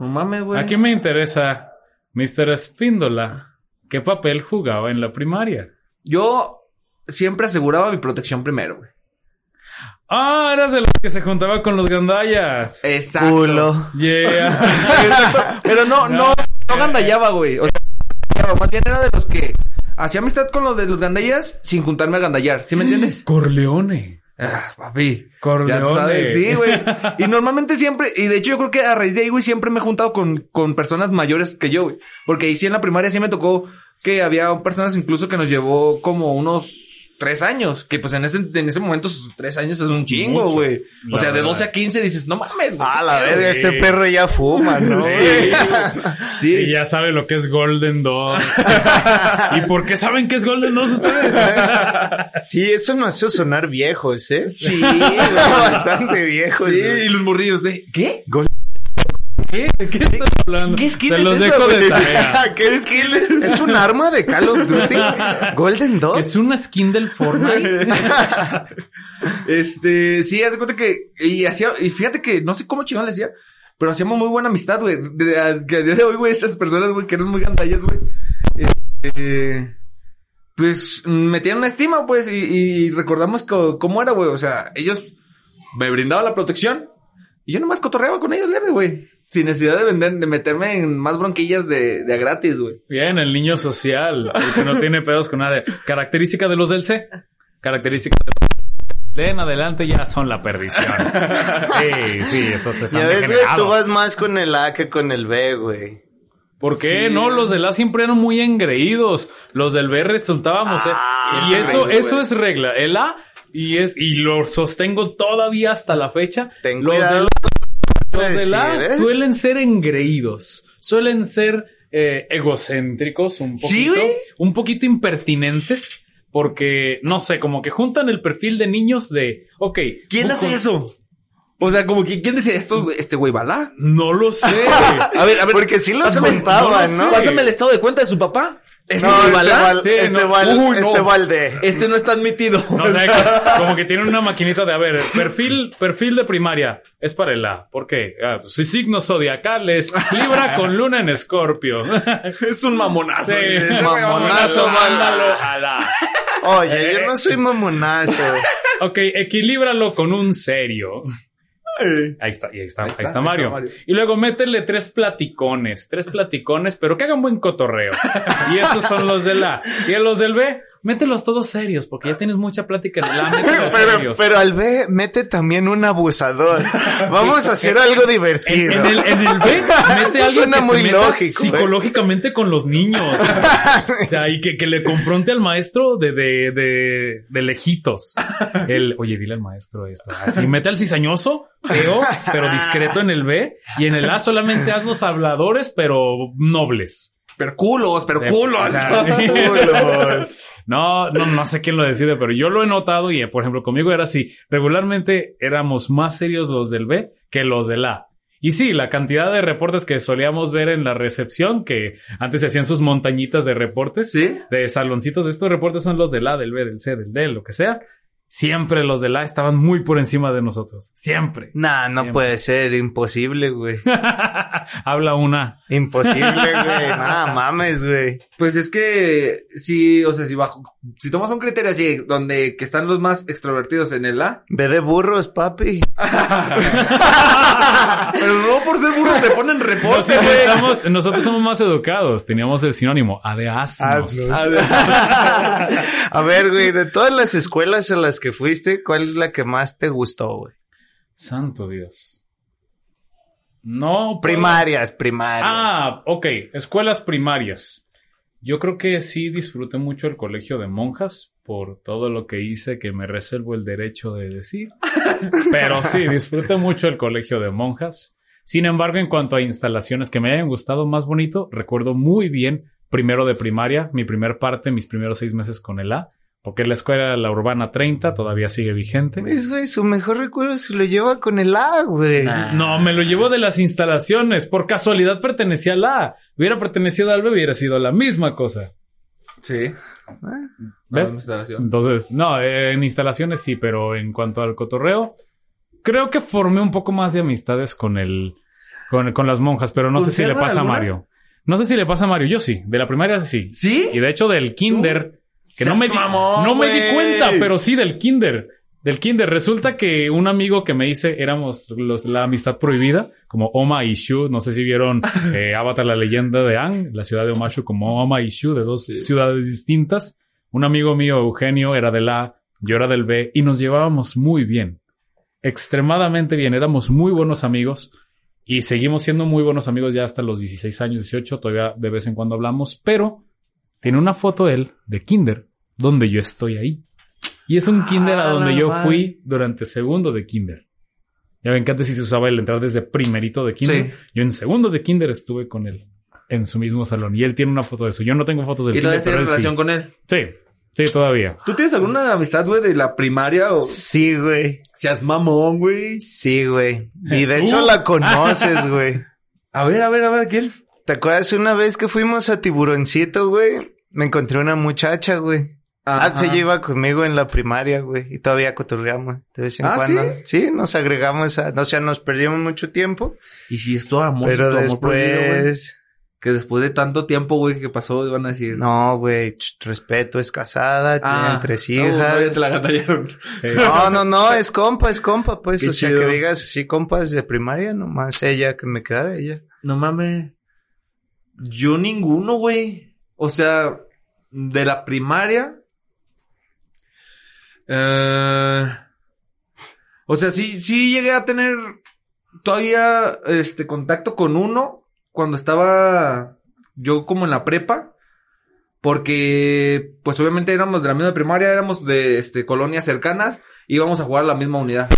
No mames, güey. Aquí me interesa, Mr. Espíndola, ¿qué papel jugaba en la primaria? Yo siempre aseguraba mi protección primero, güey. Ah, eras de los que se juntaba con los gandallas. Exacto. Culo. Yeah. Exacto. Pero no, no, no gandallaba, güey. O sea, más bien era de los que hacía amistad con los de los gandallas sin juntarme a gandallar. ¿Sí me entiendes? Corleone. Ah, papi. Corleone. sabes, sí, güey. Y normalmente siempre, y de hecho yo creo que a raíz de ahí, güey, siempre me he juntado con, con personas mayores que yo, güey. Porque ahí sí en la primaria sí me tocó que había personas incluso que nos llevó como unos tres años. Que pues en ese, en ese momento sus tres años es un chingo, güey. O sea, de verdad. 12 a 15 dices, no mames, güey. Ah, la verga, sí. este perro ya fuma, ¿no? Sí. Sí. Y ya sabe lo que es Golden Dog. ¿Y por qué saben que es Golden Dog ustedes? Sí, eso me hace sonar viejos, ¿eh? Sí, bastante viejos. Sí, y los morrillos de, ¿qué? ¿Qué? ¿De qué estás hablando? ¿Qué skin Te es los esa, dejo de güey? tarea. ¿Qué skill es? ¿Es un arma de Call of Duty? ¿Golden Dog? ¿Es una skin del Fortnite? Este, sí, haz de cuenta que, y hacía, y fíjate que no sé cómo chingón le decía, pero hacíamos muy buena amistad, güey. Que a día de hoy, güey, esas personas, güey, que eran muy gandallas, güey, este, pues, me tienen una estima, pues, y, y recordamos co- cómo era, güey. O sea, ellos me brindaban la protección y yo nomás cotorreaba con ellos leve, güey. Sin necesidad de vender, de meterme en más bronquillas de, de a gratis, güey. Bien, el niño social, el que no tiene pedos con nadie. Característica de los del C. Característica de los de en adelante ya son la perdición. Sí, sí, esos están Ya ves, güey, tú vas más con el A que con el B, güey. ¿Por qué? Sí. No, los del A siempre eran muy engreídos. Los del B resultábamos, ¿eh? Ah, y es eso, eso es regla. El A, y es, y lo sostengo todavía hasta la fecha. Ten los cuidado. Del, los del A decir, ¿eh? suelen ser engreídos. Suelen ser eh, egocéntricos, un poquito. Sí, güey. Un poquito impertinentes. Porque, no sé, como que juntan el perfil de niños de, ok. ¿Quién hace eso? O sea, como que, ¿quién decía esto, este güey bala? No lo sé. A ver, a ver. Porque sí los pásame- contaban, no sé. Pásame el estado de cuenta de su papá. ¿Este No, no este val, Sí, este no. val, Uy, no. este balde. Este no está admitido. No, o sea, como que tienen una maquinita de, a ver, perfil, perfil de primaria. Es para el A. ¿Por qué? Ah, pues, sí, signos zodiacales. Libra con luna en escorpio. es un mamonazo. Sí, dice. mamonazo, mándalo a la. Oye, yo no soy mamonazo. Ok, equilíbralo con un serio. Ahí está, y ahí está, ahí está, ahí está Mario. Mario. Y luego métele tres platicones, tres platicones, pero que hagan buen cotorreo. Y esos son los del A. Y los del B, mételos todos serios, porque ya tienes mucha plática en el A, mételos Pero, serios. pero al B mete también un abusador. Vamos a hacer algo divertido. en el, en el B, mete algo Suena que muy se meta lógico, ¿eh? psicológicamente con los niños. O sea, y que, que le confronte al maestro de, de, de, de lejitos. El, oye, dile al maestro esto. Así, mete al cizañoso, feo, pero discreto en el B. Y en el A solamente haz los habladores, pero nobles. Pero culos, pero Sí, culos. o sea, Culos. No, no, no sé quién lo decide, pero yo lo he notado y, por ejemplo, conmigo era así. Regularmente éramos más serios los del B que los del A. Y sí, la cantidad de reportes que solíamos ver en la recepción, que antes se hacían sus montañitas de reportes, ¿Sí? de saloncitos, de estos reportes son los del A, del B, del C, del D, lo que sea. Siempre los del A estaban muy por encima de nosotros. Siempre. Nah, no Siempre. puede ser. Imposible, güey. Habla una. Imposible, güey. Nada, mames, güey. Pues es que sí, o sea, si bajo, si tomas un criterio así, donde que están los más extrovertidos en el A, Ve de burros, papi. pero no por ser burros te ponen reporte, Nosotros, estamos- nosotros somos más educados. Teníamos el sinónimo A de asnos. Asnos. A ver, güey, de todas las escuelas a las que fuiste, ¿cuál es la que más te gustó, güey? Santo Dios. No. puedo- Primarias, primarias. Ah, ok. Escuelas primarias. Yo creo que sí disfruté mucho el colegio de monjas por todo lo que hice que me reservo el derecho de decir. Pero sí, disfruté mucho el colegio de monjas. Sin embargo, en cuanto a instalaciones que me hayan gustado más bonito, recuerdo muy bien primero de primaria, mi primer parte, mis primeros seis meses con el A, porque la escuela La Urbana 30 todavía sigue vigente. ¿Ves, güey? Su mejor recuerdo se lo lleva con el A, güey. No, me lo llevo de las instalaciones. Por casualidad pertenecía al A. Hubiera pertenecido al B, hubiera sido la misma cosa. Sí. ¿Ves? Ah, instalación. Entonces, no, en instalaciones sí, pero en cuanto al cotorreo, creo que formé un poco más de amistades con el, con, con las monjas, pero no sé si le ¿Conservan pasa a? Mario. No sé si le pasa a Mario, yo sí, de la primaria sí. ¿Sí? Y de hecho del kinder, que no me, di, no me di cuenta, pero sí del kinder. Del kinder. Resulta que un amigo que me hice, éramos los, la amistad prohibida, como Oma y Shu. No sé si vieron eh, Avatar, la leyenda de Ang, la ciudad de Omashu, como Oma y Shu, de dos ciudades distintas. Un amigo mío, Eugenio, era del A, yo era del B, y nos llevábamos muy bien. Extremadamente bien. Éramos muy buenos amigos. Y seguimos siendo muy buenos amigos ya hasta los 16 años, 18. Todavía de vez en cuando hablamos. Pero tiene una foto él de kinder donde yo estoy ahí. Y es un kinder a Ah, donde yo madre. fui durante segundo de kinder. Ya ven que antes sí se usaba el entrar desde primerito de kinder. Sí. Yo en segundo de kinder estuve con él en su mismo salón. Y él tiene una foto de eso. Yo no tengo fotos del ¿Y todavía sí. relación con él? Sí, sí, todavía. ¿Tú tienes alguna amistad, güey, de la primaria o Sí, güey. seas mamón, güey? Sí, güey. Y de ¿Tú? hecho la conoces, güey. A ver, a ver, a ver, ¿quién? ¿Te acuerdas una vez que fuimos a Tiburoncito, güey? Me encontré una muchacha, güey. Ah, se lleva conmigo en la primaria, güey. Y todavía cotorreamos de vez en ¿Ah, cuando. sí? Sí, nos agregamos a... O sea, nos perdimos mucho tiempo. Y si es todo amor, pero es todo amor prohibido, güey. después... Que después de tanto tiempo, güey, que pasó, iban a decir... No, güey. Respeto, es casada, Ah, tiene tres no, no, ya hijas. te la gatallaron. Sí. No, no, no, es compa, es compa, pues. Qué o sea, chido. que digas así, compas de primaria, nomás ella, que me quedara ella. No mames. Yo ninguno, güey. O sea, de la primaria. Eh, o sea, sí, sí llegué a tener todavía este contacto con uno cuando estaba yo como en la prepa. Porque, pues obviamente éramos de la misma primaria, éramos de este, colonias cercanas, íbamos a jugar a la misma unidad.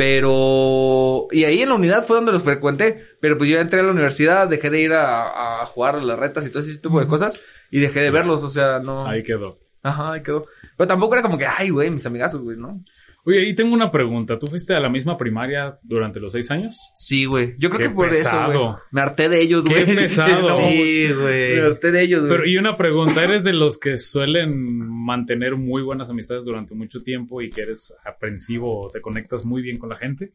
Pero, y ahí en la unidad fue donde los frecuenté. Pero pues yo entré a la universidad, dejé de ir a, a jugar a las retas y todo ese tipo de cosas. Y dejé de verlos, o sea, no. Ahí quedó. Ajá, ahí quedó. Pero tampoco era como que, ay, güey, mis amigazos, güey, ¿no? Oye, y tengo una pregunta. ¿Tú fuiste a la misma primaria durante los seis años? Sí, güey. Yo creo Qué que por eso, pesado. güey. Me harté de ellos, Qué güey. pesado. No, Sí, Me güey. harté de ellos, güey. Pero, y una pregunta, ¿eres de los que suelen mantener muy buenas amistades durante mucho tiempo y que eres aprensivo o te conectas muy bien con la gente?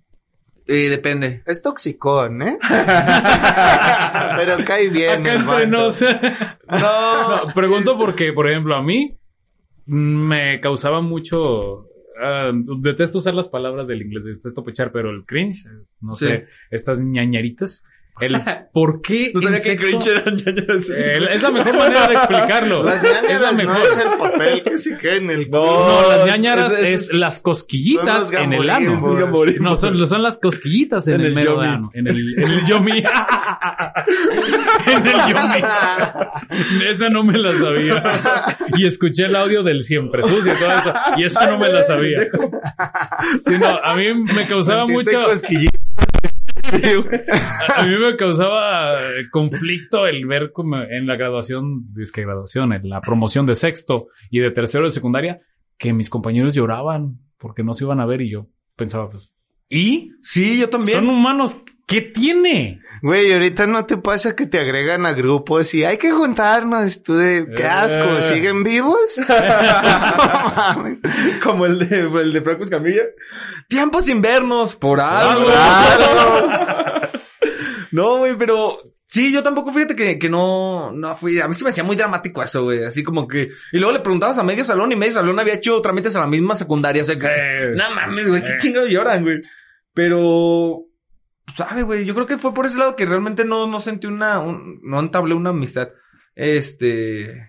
Eh, depende. Es toxicón, ¿eh? Pero cae bien. Acá nos. No, pregunto porque, por ejemplo, a mí me causaba mucho... ah, detesto usar las palabras del inglés, detesto pechar, pero el cringe, es, no Sí. sé, estas ñañaritas. El por qué No sabía que es la mejor manera de explicarlo. Las es la ñañaras no mejor. es el papel que se queda en el... No, las ñañaras es- es, es- las cosquillitas en el ano. No, son, son las cosquillitas en, En el, el mero yomi. ano. En el, en el yomi. en el yomi. Esa no me la sabía. Y escuché el audio del siempre sucio y todo eso. Y esa no me la sabía. Sí, no, a mí me causaba Sentiste A a mí me causaba eh, conflicto el ver como en la graduación, que graduación, en la promoción de sexto y de tercero de secundaria, que mis compañeros lloraban porque no se iban a ver y yo pensaba, pues, ¿y? Sí, yo también. Son humanos, ¿qué tiene? Güey, ahorita no te pasa que te agregan a grupos y hay que juntarnos. Tú de, qué asco, Eh. ¿siguen vivos? Como el de, el de Franco Escamilla. Tiempo sin vernos. Por algo. algo. no, güey, pero... Sí, yo tampoco, fíjate que, que no, no fui, a mí se me hacía muy dramático eso, güey, así como que, y luego le preguntabas a medio salón y medio salón había hecho trámites a la misma secundaria, o sea que, Eh, no mames, güey, qué chingado lloran, güey. Pero, sabe, güey, yo creo que fue por ese lado que realmente no, no sentí una, un- no entablé una amistad, este,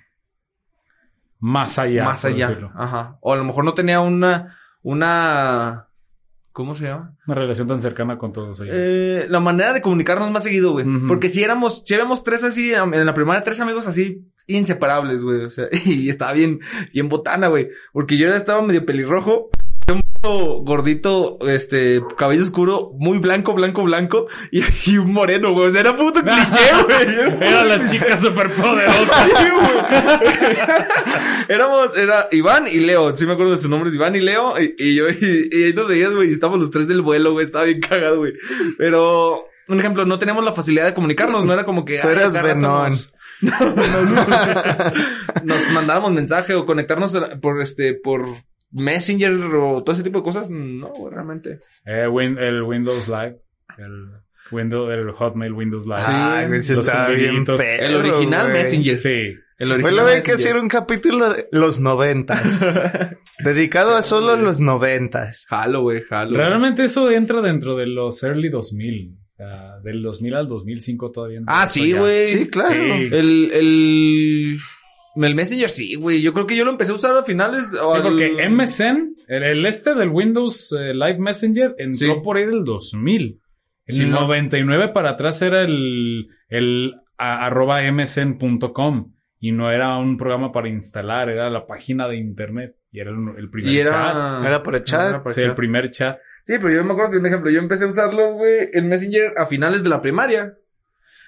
Más allá. más allá. decirlo. Ajá. O a lo mejor no tenía una, una, ¿cómo se llama? Una relación tan cercana con todos ellos. Eh, la manera de comunicarnos más seguido, güey. Porque si éramos, si éramos tres así, en la primaria tres amigos así, inseparables, güey. O sea, y estaba bien, bien botana, güey. Porque yo estaba medio pelirrojo. Gordito, este, cabello oscuro, muy blanco, blanco, blanco, y, y un moreno, güey. O sea, era puto cliché, güey. Eran las chicas superpoderosas. Sí, güey. Éramos, era Iván y Leo, sí me acuerdo de sus nombres, Iván y Leo, y, y yo, y, y ahí nos veías, güey, y estábamos los tres del vuelo, güey, estaba bien cagado, güey. Pero, un ejemplo, no teníamos la facilidad de comunicarnos, no era como que... Tú eras Venón. Nos, mandáramos mensaje o conectarnos por, este, por Messenger o todo ese tipo de cosas, no, realmente. Eh, Win- el Windows Live. El, Windows, el Hotmail Windows Live. Sí, Ay, los bien perro, El original. Messenger. Sí. El original hay que hacer un capítulo de los noventas. dedicado a solo los noventas. Jalo, güey, jalo. Realmente eso entra dentro de los early 2000. O sea, del 2000 al 2005 todavía. Ah, sí, güey. Sí, claro. Sí. El, el, el Messenger sí, güey. Yo creo que yo lo empecé a usar a finales. o Sí, al- porque MSN, el, el este del Windows eh, Live Messenger entró Sí. por ahí del 2000. En Sí, el mo- 99 para atrás era el, el a- arroba msn.com y no era un programa para instalar, era la página de internet y era el, el primer Y chat. era... Era por el chat. Era Sí, el primer chat. Sí, pero yo me acuerdo que, un ejemplo, yo empecé a usarlo, güey, el Messenger a finales de la primaria.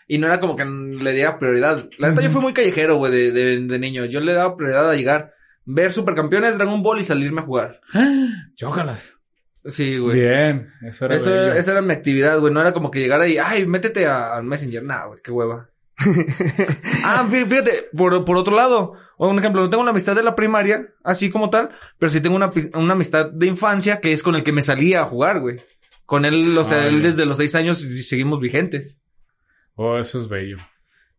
Y no era como que le diera prioridad. La neta, yo fui muy callejero, güey, de, de, de niño. Yo le daba prioridad a llegar, ver Supercampeones, Dragon Ball y salirme a jugar. Chócalas. Sí, güey. Bien, eso era Eso, bello. esa era mi actividad, güey. No era como que llegara y, ay, métete a- al Messenger. Nah, güey, qué hueva. ah, fí- fíjate, por, por otro lado, o un ejemplo, no tengo una amistad de la primaria, así como tal, pero sí tengo una, una amistad de infancia que es con el que me salía a jugar, güey. Con él, o sea, Ah, él desde los seis años y seguimos vigentes. Oh, eso es bello.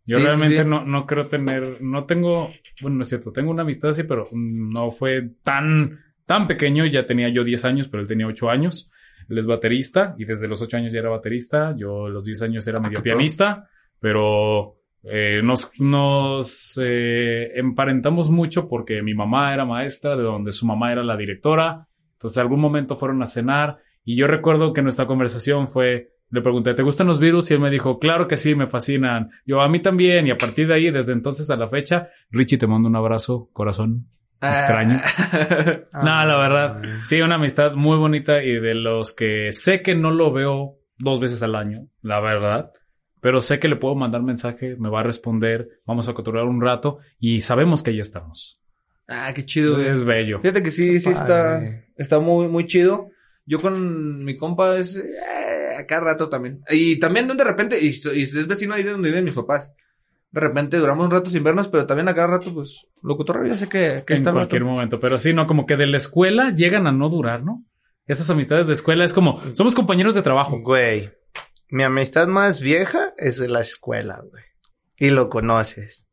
Yo Sí, realmente sí. No, no creo tener, no tengo, bueno, no es cierto, tengo una amistad así, pero no fue tan, tan pequeño, ya tenía yo 10 años, pero él tenía 8 años. Él es baterista y desde los 8 años ya era baterista, yo a los 10 años era medio Ah, pro. pianista, pero eh, nos, nos eh, emparentamos mucho porque mi mamá era maestra, de donde su mamá era la directora, entonces en algún momento fueron a cenar y yo recuerdo que nuestra conversación fue, le pregunté, ¿te gustan los Beatles? Y él me dijo, claro que sí, me fascinan. Yo, a mí también. Y a partir de ahí, desde entonces a la fecha, Richie, te mando un abrazo, corazón. Extraño. Ah. no, la verdad, sí, una amistad muy bonita y de los que sé que no lo veo dos veces al año, la verdad. Pero sé que le puedo mandar mensaje, me va a responder, vamos a cotorrear un rato y sabemos que ahí estamos. Ah, qué chido, güey. Es bello. Fíjate que sí, sí está, está muy, muy chido. Yo con mi compa es eh, a cada rato también. Y también de repente, y, y es vecino ahí de donde viven mis papás. De repente duramos un rato sin vernos, pero también a cada rato, pues, lo cotorreo, ya sé que, que en está cualquier momento. Pero sí, no, como que de la escuela llegan a no durar, ¿no? Esas amistades de escuela es como, somos compañeros de trabajo. Güey, mi amistad más vieja es de la escuela, güey. Y lo conoces.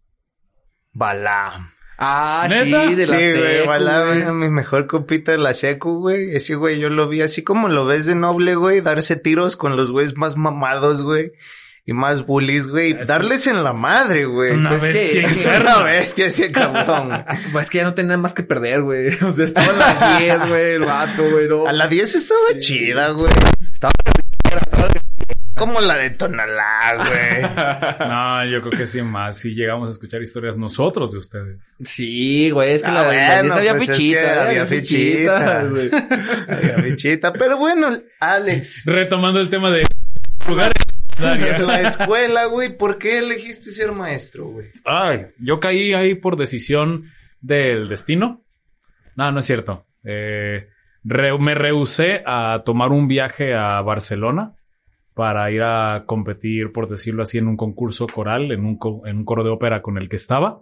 Balam. Ah, ¿Neta? sí, de la sí, güey, mi mejor compita de la secu, güey. Ese güey yo lo vi así como lo ves de noble, güey. Darse tiros con los güeyes más mamados, güey. Y más bullies, güey. Es- Darles en la madre, güey. Es una Pues bestia que es una bestia ese cabrón. Pues es que ya no tenía más que perder, güey. O sea, estaba en las 10, güey, el vato, güey, no. A la 10 estaba chida, güey. Estaba- Como la de Tonalá, güey. No, yo creo que sí más. Sí llegamos a escuchar historias nosotros de ustedes. Sí, güey, es que Ah, la verdad bueno, había pues es fichita, que había fichitas, fichita. güey. Ay, bichita. Pero bueno, Alex. Retomando el tema de lugares. La escuela, güey, ¿por qué elegiste ser maestro, güey? Ay, yo caí ahí por decisión del destino. No, no es cierto. Eh, re- me rehusé a tomar un viaje a Barcelona para ir a competir, por decirlo así, en un concurso coral, en un, coro de ópera con el que estaba,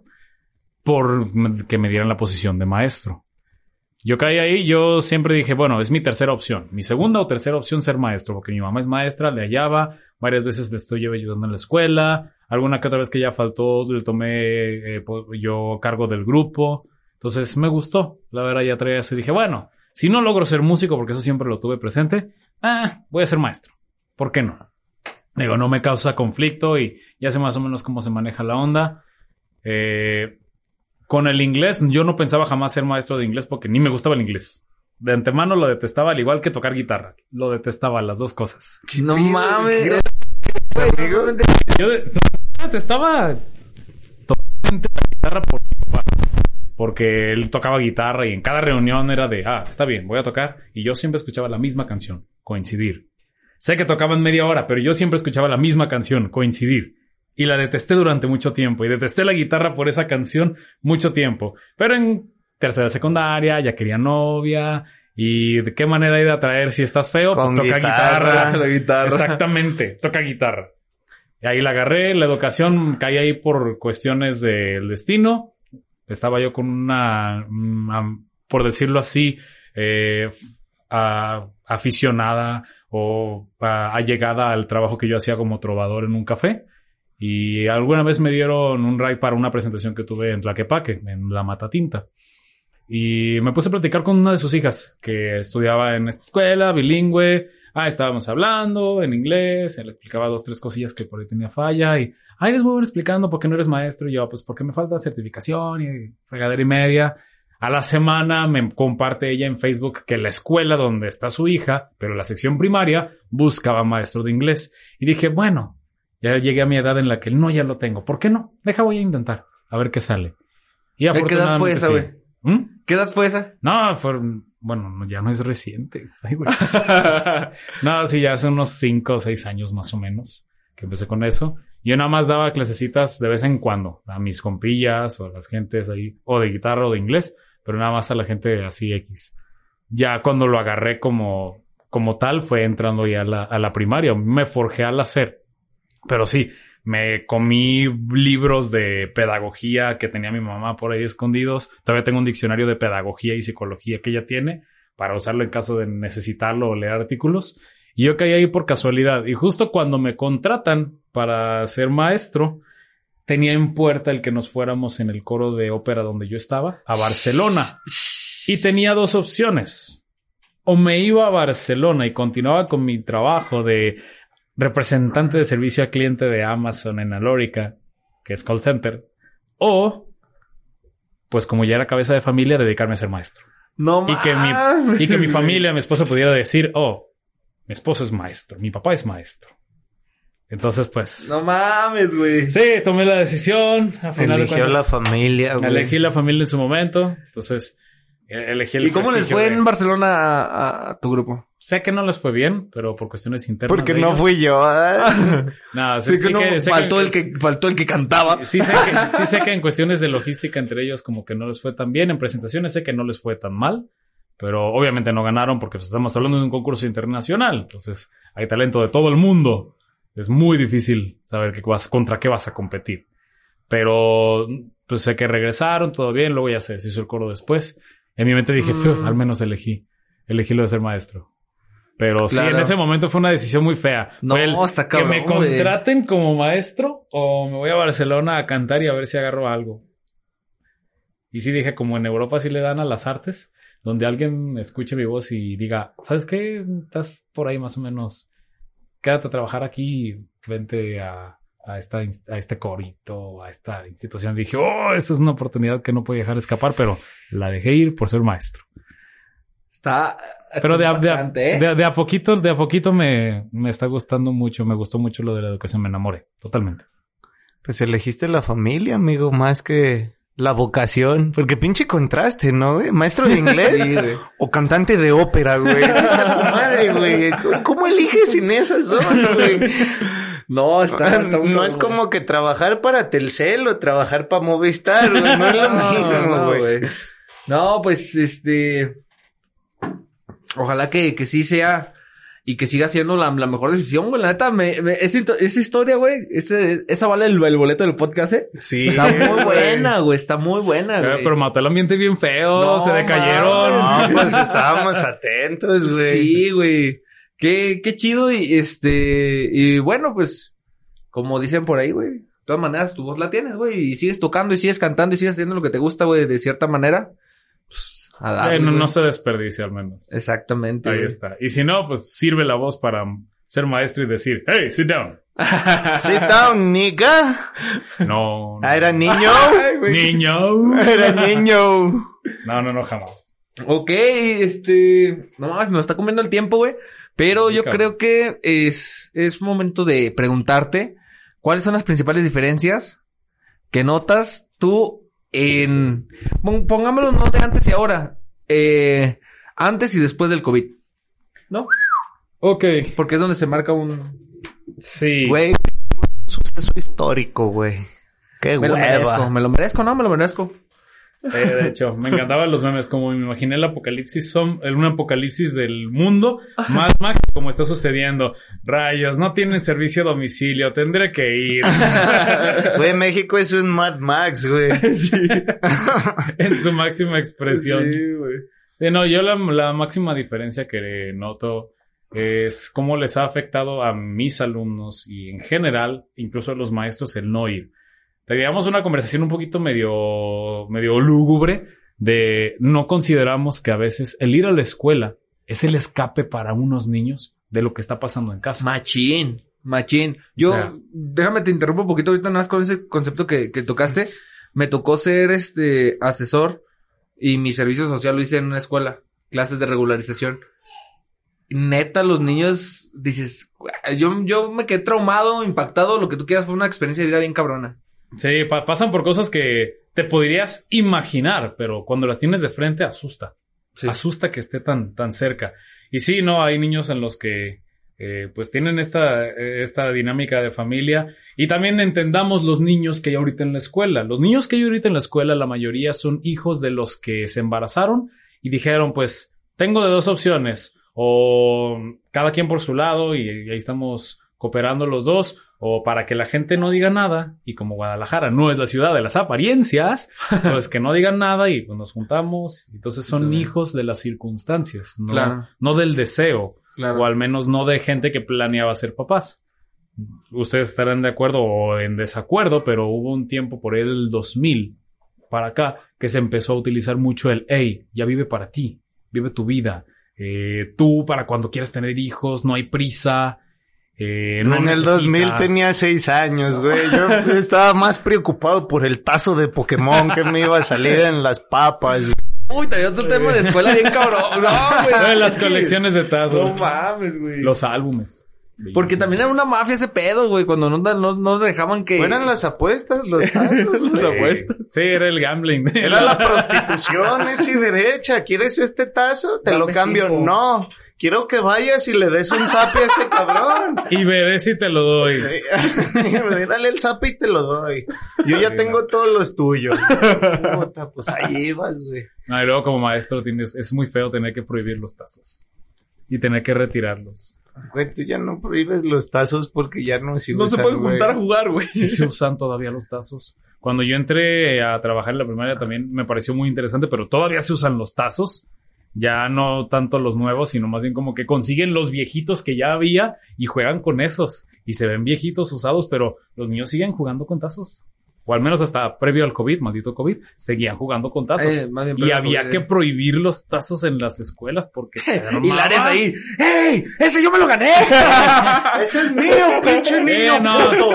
por que me dieran la posición de maestro. Yo caí ahí, yo siempre dije, bueno, es mi tercera opción. Mi segunda o tercera opción ser maestro, porque mi mamá es maestra, le hallaba, varias veces le estoy ayudando en la escuela, alguna que otra vez que ya faltó, le tomé eh, yo cargo del grupo. Entonces me gustó, la verdad ya traía eso y dije, bueno, si no logro ser músico, porque eso siempre lo tuve presente, ah, voy a ser maestro. ¿Por qué no? Digo, no me causa conflicto y ya sé más o menos cómo se maneja la onda. Eh, con el inglés, yo no pensaba jamás ser maestro de inglés porque ni me gustaba el inglés. De antemano lo detestaba, al igual que tocar guitarra. Lo detestaba, las dos cosas. No pido, mames. realmente- Yo de- detestaba totalmente la guitarra por mi papá. Porque él tocaba guitarra y en cada reunión era de, ah, está bien, voy a tocar. Y yo siempre escuchaba la misma canción, coincidir. Sé que tocaban media hora, pero yo siempre escuchaba la misma canción, coincidir. Y la detesté durante mucho tiempo. Y detesté la guitarra por esa canción mucho tiempo. Pero en tercera secundaria ya quería novia. ¿Y de qué manera ir a atraer si estás feo? Con pues toca guitarra. guitarra. La guitarra. Exactamente, toca guitarra. Y ahí la agarré, la educación caí ahí por cuestiones del destino. Estaba yo con una, una, por decirlo así, eh, a- aficionada o allegada al trabajo que yo hacía como trovador en un café. Y alguna vez me dieron un ride para una presentación que tuve en Tlaquepaque, en La Matatinta. Y me puse a platicar con una de sus hijas que estudiaba en esta escuela, bilingüe. Ah, estábamos hablando en inglés, le explicaba dos, tres cosillas que por ahí tenía falla y, ay, eres muy bueno explicando por qué no eres maestro. Y yo, pues porque me falta certificación y fregadera y media. A la semana me comparte ella en Facebook que la escuela donde está su hija, pero la sección primaria, buscaba maestro de inglés. Y dije, bueno, ya llegué a mi edad en la que no, ya lo tengo. ¿Por qué no? Deja, voy a intentar. A ver qué sale. Y ¿De qué edad fue esa, sí. güey? ¿Mm? ¿Qué edad fue esa? No, fueron, bueno, no, ya no es reciente. Ay, güey. no, sí, ya hace unos cinco o seis años más o menos que empecé con eso. Yo nada más daba clasecitas de vez en cuando a mis compillas o a las gentes ahí, o de guitarra o de inglés, pero nada más a la gente así X. Ya cuando lo agarré como, como tal fue entrando ya a la, a la primaria. Me forjé al hacer. Pero sí, me comí libros de pedagogía que tenía mi mamá por ahí escondidos. Todavía tengo un diccionario de pedagogía y psicología que ella tiene para usarlo en caso de necesitarlo o leer artículos. Y yo caí ahí por casualidad. Y justo cuando me contratan para ser maestro, tenía en puerta el que nos fuéramos en el coro de ópera donde yo estaba, a Barcelona. Y tenía dos opciones. O me iba a Barcelona y continuaba con mi trabajo de representante de servicio al cliente de Amazon en Alórica, que es call center. O, pues como ya era cabeza de familia, dedicarme a ser maestro. No Y que mi- Y que mi familia, mi esposa pudiera decir, oh, mi esposo es maestro, mi papá es maestro. Entonces, pues... No mames, güey. Sí, tomé la decisión. A final de Eligió la familia, güey. elegí la familia en su momento. Entonces, Eh, Elegí el ¿Y cómo les fue de- en Barcelona a, tu grupo? Sé que no les fue bien, pero por cuestiones internas Porque de no ellos- fui yo. sí, Sí, sí que no, que- sé faltó, el que, faltó el que cantaba. Sí, sí sé que, sí sé que en cuestiones de logística entre ellos como que no les fue tan bien. En presentaciones sé que no les fue tan mal. Pero obviamente no ganaron porque pues, estamos hablando de un concurso internacional. Entonces hay talento de todo el mundo. Es muy difícil saber qué vas, contra qué vas a competir. Pero pues sé que regresaron, todo bien. Luego ya se hizo el coro después. En mi mente dije, Mm. "Fiu, al menos elegí. Elegí lo de ser maestro. Pero sí, en ese momento fue una decisión muy fea. No, el está cabrón, Que me contraten como maestro o me voy a Barcelona a cantar y a ver si agarro algo. Y sí dije, como en Europa sí le dan a las artes, donde alguien escuche mi voz y diga, ¿sabes qué? Estás por ahí más o menos. Quédate a trabajar aquí vente a, a, esta, a este corito, a esta institución. dije, oh, esta es una oportunidad que no puedo dejar escapar, pero la dejé ir por ser maestro. Está. Pero de a, de, a, impactante, ¿eh? de a- de a poquito, de a poquito me, me está gustando mucho, me gustó mucho lo de la educación, me enamoré, totalmente. Pues elegiste la familia, amigo, más que la vocación. Porque pinche contraste, ¿no, güey? Maestro de inglés Sí, güey. o cantante de ópera, güey. Tu madre, güey. ¿Cómo- ¿Cómo eliges en esas dos, güey? No, está, está muy no es como que trabajar para Telcel o trabajar para Movistar, güey. No es lo mismo, no, güey. güey. No, pues este. Ojalá que, que sí sea y que siga siendo la, la mejor decisión, güey. La neta, me, me- esa, historia, güey, ese, esa vale el, el boleto del podcast, ¿eh? Sí. Está muy buena, güey. Está muy buena, Pero, güey. pero mató el ambiente bien feo, No, se decayeron. No, pues estábamos atentos, güey. Sí, güey. Qué, qué chido y este, y bueno, pues, como dicen por ahí, güey. De todas maneras, tu voz la tienes, güey, y sigues tocando y sigues cantando y sigues haciendo lo que te gusta, güey, de cierta manera. A darle, no, se desperdicia al menos. Exactamente. Ahí güey. está. Y si no, pues sirve la voz para ser maestro y decir, hey, sit down. Sit down, nigga. No. no. Ah, era niño. Niño. Era niño. No, no, no, jamás. Ok, este, no mames, nos está comiendo el tiempo, güey. Pero yo creo que es, es momento de preguntarte cuáles son las principales diferencias que notas tú en, pon- pongámoslo no de antes y ahora, eh, antes y después del COVID, ¿no? Ok. Porque es donde se marca un, Sí. Güey, un suceso histórico, güey. Qué me lo merezco, me lo merezco, no, me lo merezco. Eh, de hecho, me encantaban los memes, como me imaginé el apocalipsis, son, el- un apocalipsis del mundo, más Max, como está sucediendo. Rayos, no tienen servicio a domicilio, tendré que ir. Güey, México es un Mad Max, güey. en su máxima expresión. Sí, güey. Sí, no, yo la, la máxima diferencia que noto es cómo les ha afectado a mis alumnos y en general, incluso a los maestros, el no ir. Teníamos una conversación un poquito medio, medio lúgubre de no consideramos que a veces el ir a la escuela es el escape para unos niños de lo que está pasando en casa. Machín, machín. Yo, O sea- déjame te interrumpo un poquito ahorita nada más con ese concepto que, que tocaste. Me tocó ser este asesor y mi servicio social lo hice en una escuela, clases de regularización. Neta, los niños, dices, yo, yo me quedé traumado, impactado, lo que tú quieras, fue una experiencia de vida bien cabrona. Sí, pa- pasan por cosas que te podrías imaginar, pero cuando las tienes de frente asusta. Sí. Asusta que esté tan, tan cerca. Y sí, no, hay niños en los que eh, pues tienen esta, esta dinámica de familia. Y también entendamos los niños que hay ahorita en la escuela. Los niños que hay ahorita en la escuela, la mayoría son hijos de los que se embarazaron y dijeron, pues, tengo de dos opciones. O cada quien por su lado y, y ahí estamos cooperando los dos. O para que la gente no diga nada. Y como Guadalajara no es la ciudad de las apariencias, pues que no digan nada y pues nos juntamos. Entonces son hijos de las circunstancias, no, Claro. no del deseo. Claro. O al menos no de gente que planeaba ser papás. Ustedes estarán de acuerdo o en desacuerdo, pero hubo un tiempo por el 2000 para acá que se empezó a utilizar mucho el, hey, ya vive para ti, vive tu vida. Eh, tú para cuando quieras tener hijos, no hay prisa. Eh, no en el 2000 necesitas. tenía seis años, güey. Yo estaba más preocupado por el tazo de Pokémon que me iba a salir en las papas. Uy, traía otro tema de escuela bien cabrón. No, güey. Las colecciones de tazos. No mames, güey. Los álbumes. Porque también era una mafia ese pedo, güey, cuando no, no, no dejaban que... Eran las apuestas, los tazos, Las apuestas. Sí, era el gambling. Era la prostitución hecha y derecha. ¿Quieres este tazo? Te lo cambio. cinco. No. Quiero que vayas y le des un zape a ese cabrón. Y veré si te lo doy. Dale el zape y te lo doy. Yo ya tengo todos los tuyos. Puta, pues ahí vas, güey. No, y luego como maestro tienes, es muy feo tener que prohibir los tazos. Y tener que retirarlos. Güey, tú ya no prohíbes los tazos porque ya no se No se usan, pueden juntar a jugar, güey. Sí se usan todavía los tazos. Cuando yo entré a trabajar en la primaria también me pareció muy interesante, pero todavía se usan los tazos. Ya no tanto los nuevos, sino más bien como que consiguen los viejitos que ya había y juegan con esos. Y se ven viejitos usados, pero los niños siguen jugando con tazos. O al menos hasta previo al COVID, maldito COVID, seguían jugando con tazos. Eh, y había COVID, que eh. prohibir los tazos en las escuelas porque se Y armaba. Lares ahí, ¡Ey! ¡Ese yo me lo gané! Ese es mío, pinche niño Eh, no. puto.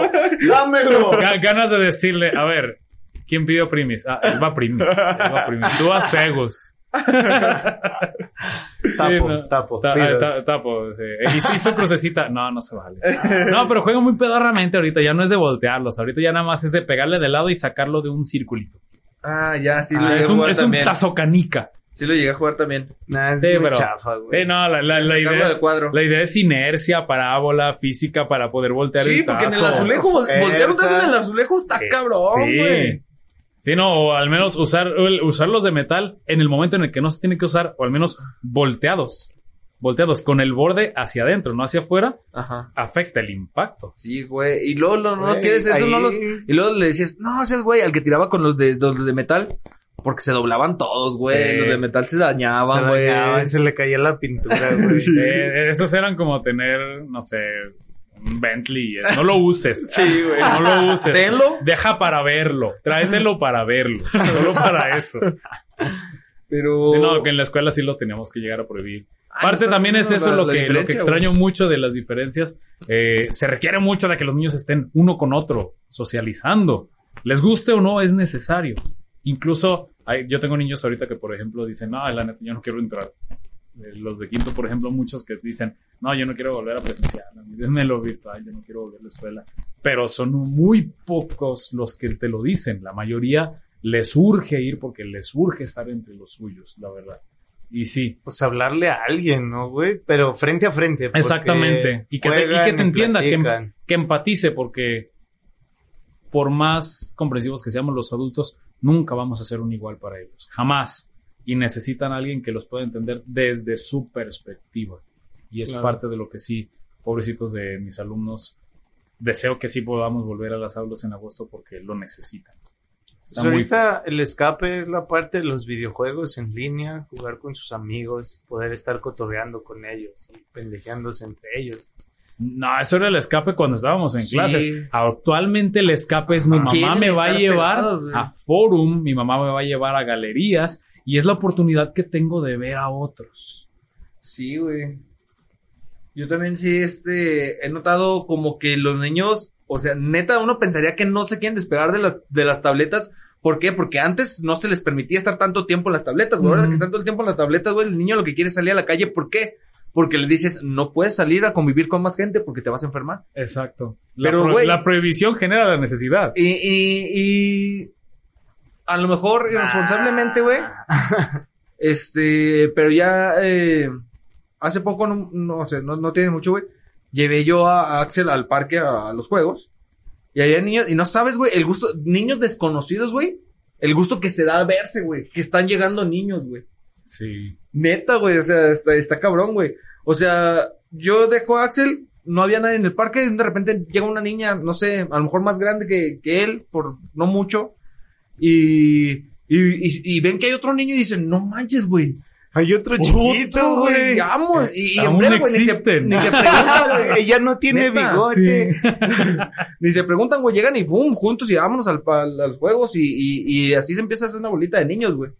Dámelo. Ga- ganas de decirle, a ver, ¿quién pidió primis? Ah, él va primis. él va primis. Tú a cegos. Tapo, Sí, no. tapo. Ta- ta- tapo, sí. Hizo, hizo crucecita. No, no se vale. No, pero juega muy pedorramente ahorita. Ya no es de voltearlos. Ahorita ya nada más es de pegarle de lado y sacarlo de un circulito. ah, ya, sí lo Ah, es a un, es un tazo canica. Sí lo llegué a jugar también. Nah, es Sí, muy pero- chafa, güey. Sí, no, la, la- la idea es, cuadro. la idea es inercia, parábola, física para poder voltear Sí, el porque en el tazo. azulejo, vol- voltear un tazo en el azulejo está Sí. cabrón, Sí. güey. Sí, no, o al menos usar, usarlos de metal en el momento en el que no se tiene que usar, o al menos volteados. Volteados, con el borde hacia adentro, no hacia afuera, Ajá. afecta el impacto. Sí, güey. Y luego no, no los quieres, eso ahí- no los... Y luego le decías, no, seas güey, al que tiraba con los de, los de metal. Porque se doblaban todos, güey. Sí. Los de metal se Se dañaban, güey. dañaban, se le caía la pintura, güey. Eh, esos eran como tener, no sé, Bentley. eh, No lo uses. Sí, güey. No lo uses. Tenlo. Deja para verlo. Tráetelo para verlo. Solo para eso. Pero... Sí, no, que en la escuela sí los teníamos que llegar a prohibir. Ay, Parte no también es eso lo que, lo que extraño mucho de las diferencias. Eh, se requiere mucho de que los niños estén uno con otro, socializando. Les guste o no, es necesario. Incluso, hay- yo tengo niños ahorita que, por ejemplo, dicen, no, la neta, yo no quiero entrar. Eh, Los de quinto, por ejemplo, muchos que dicen, no, yo no quiero volver a presencial, a mí denme lo virtual, yo no quiero volver a la escuela. Pero son muy pocos los que te lo dicen. La mayoría les urge ir porque les urge estar entre los suyos, la verdad. Y sí, Pues hablarle a alguien, ¿no, güey? Pero frente a frente. Exactamente. Y que te, y que te entienda, que, platican. que empatice, porque por más comprensivos que seamos los adultos, nunca vamos a ser un igual para ellos. Jamás. Y necesitan a alguien que los pueda entender desde su perspectiva. Y es Claro. parte de lo que sí, pobrecitos de mis alumnos, deseo que sí podamos volver a las aulas en agosto porque lo necesitan. Pues muy ahorita el escape es la parte de los videojuegos en línea, jugar con sus amigos, poder estar cotorreando con ellos, y pendejeándose entre ellos. No, eso era el escape cuando estábamos en Sí. clases. Actualmente el escape es mi mamá me va a llevar a forum, mi mamá me va a llevar a galerías y es la oportunidad que tengo de ver a otros. Sí, güey. Yo también sí, este, he notado como que los niños, o sea, neta, uno pensaría que no se quieren despegar de las, de las tabletas. ¿Por qué? Porque antes no se les permitía estar tanto tiempo en las tabletas, güey. Ahora que están todo el tiempo en las tabletas, güey, el niño lo que quiere es salir a la calle. ¿Por qué? Porque le dices, no puedes salir a convivir con más gente porque te vas a enfermar. Exacto. La, Pero, güey- la prohibición genera la necesidad. Y, y, y a lo mejor irresponsablemente, güey. Este, pero ya eh, hace poco, no, no, sea, no, no tiene mucho, güey. Llevé yo a, a Axel al parque a, a los juegos. Y había niños, y no sabes, güey, el gusto, niños desconocidos, güey. El gusto que se da a verse, güey. Que están llegando niños, güey. Sí. Neta, güey, o sea, está, está cabrón, güey. O sea, yo dejo a Axel, no había nadie en el parque, y de repente llega una niña, no sé, a lo mejor más grande que, que él, por no mucho, y, y, y, y ven que hay otro niño y dicen, no manches, güey. Hay otro chiquito, güey. amo. Y, y breve, güey, ni se, existen. ni se preguntan, güey. Ella no tiene Neta, bigote. Ni se preguntan, güey, llegan y ¡fum! juntos y vámonos al, al- a los juegos y, y, y así se empieza a hacer una bolita de niños, güey.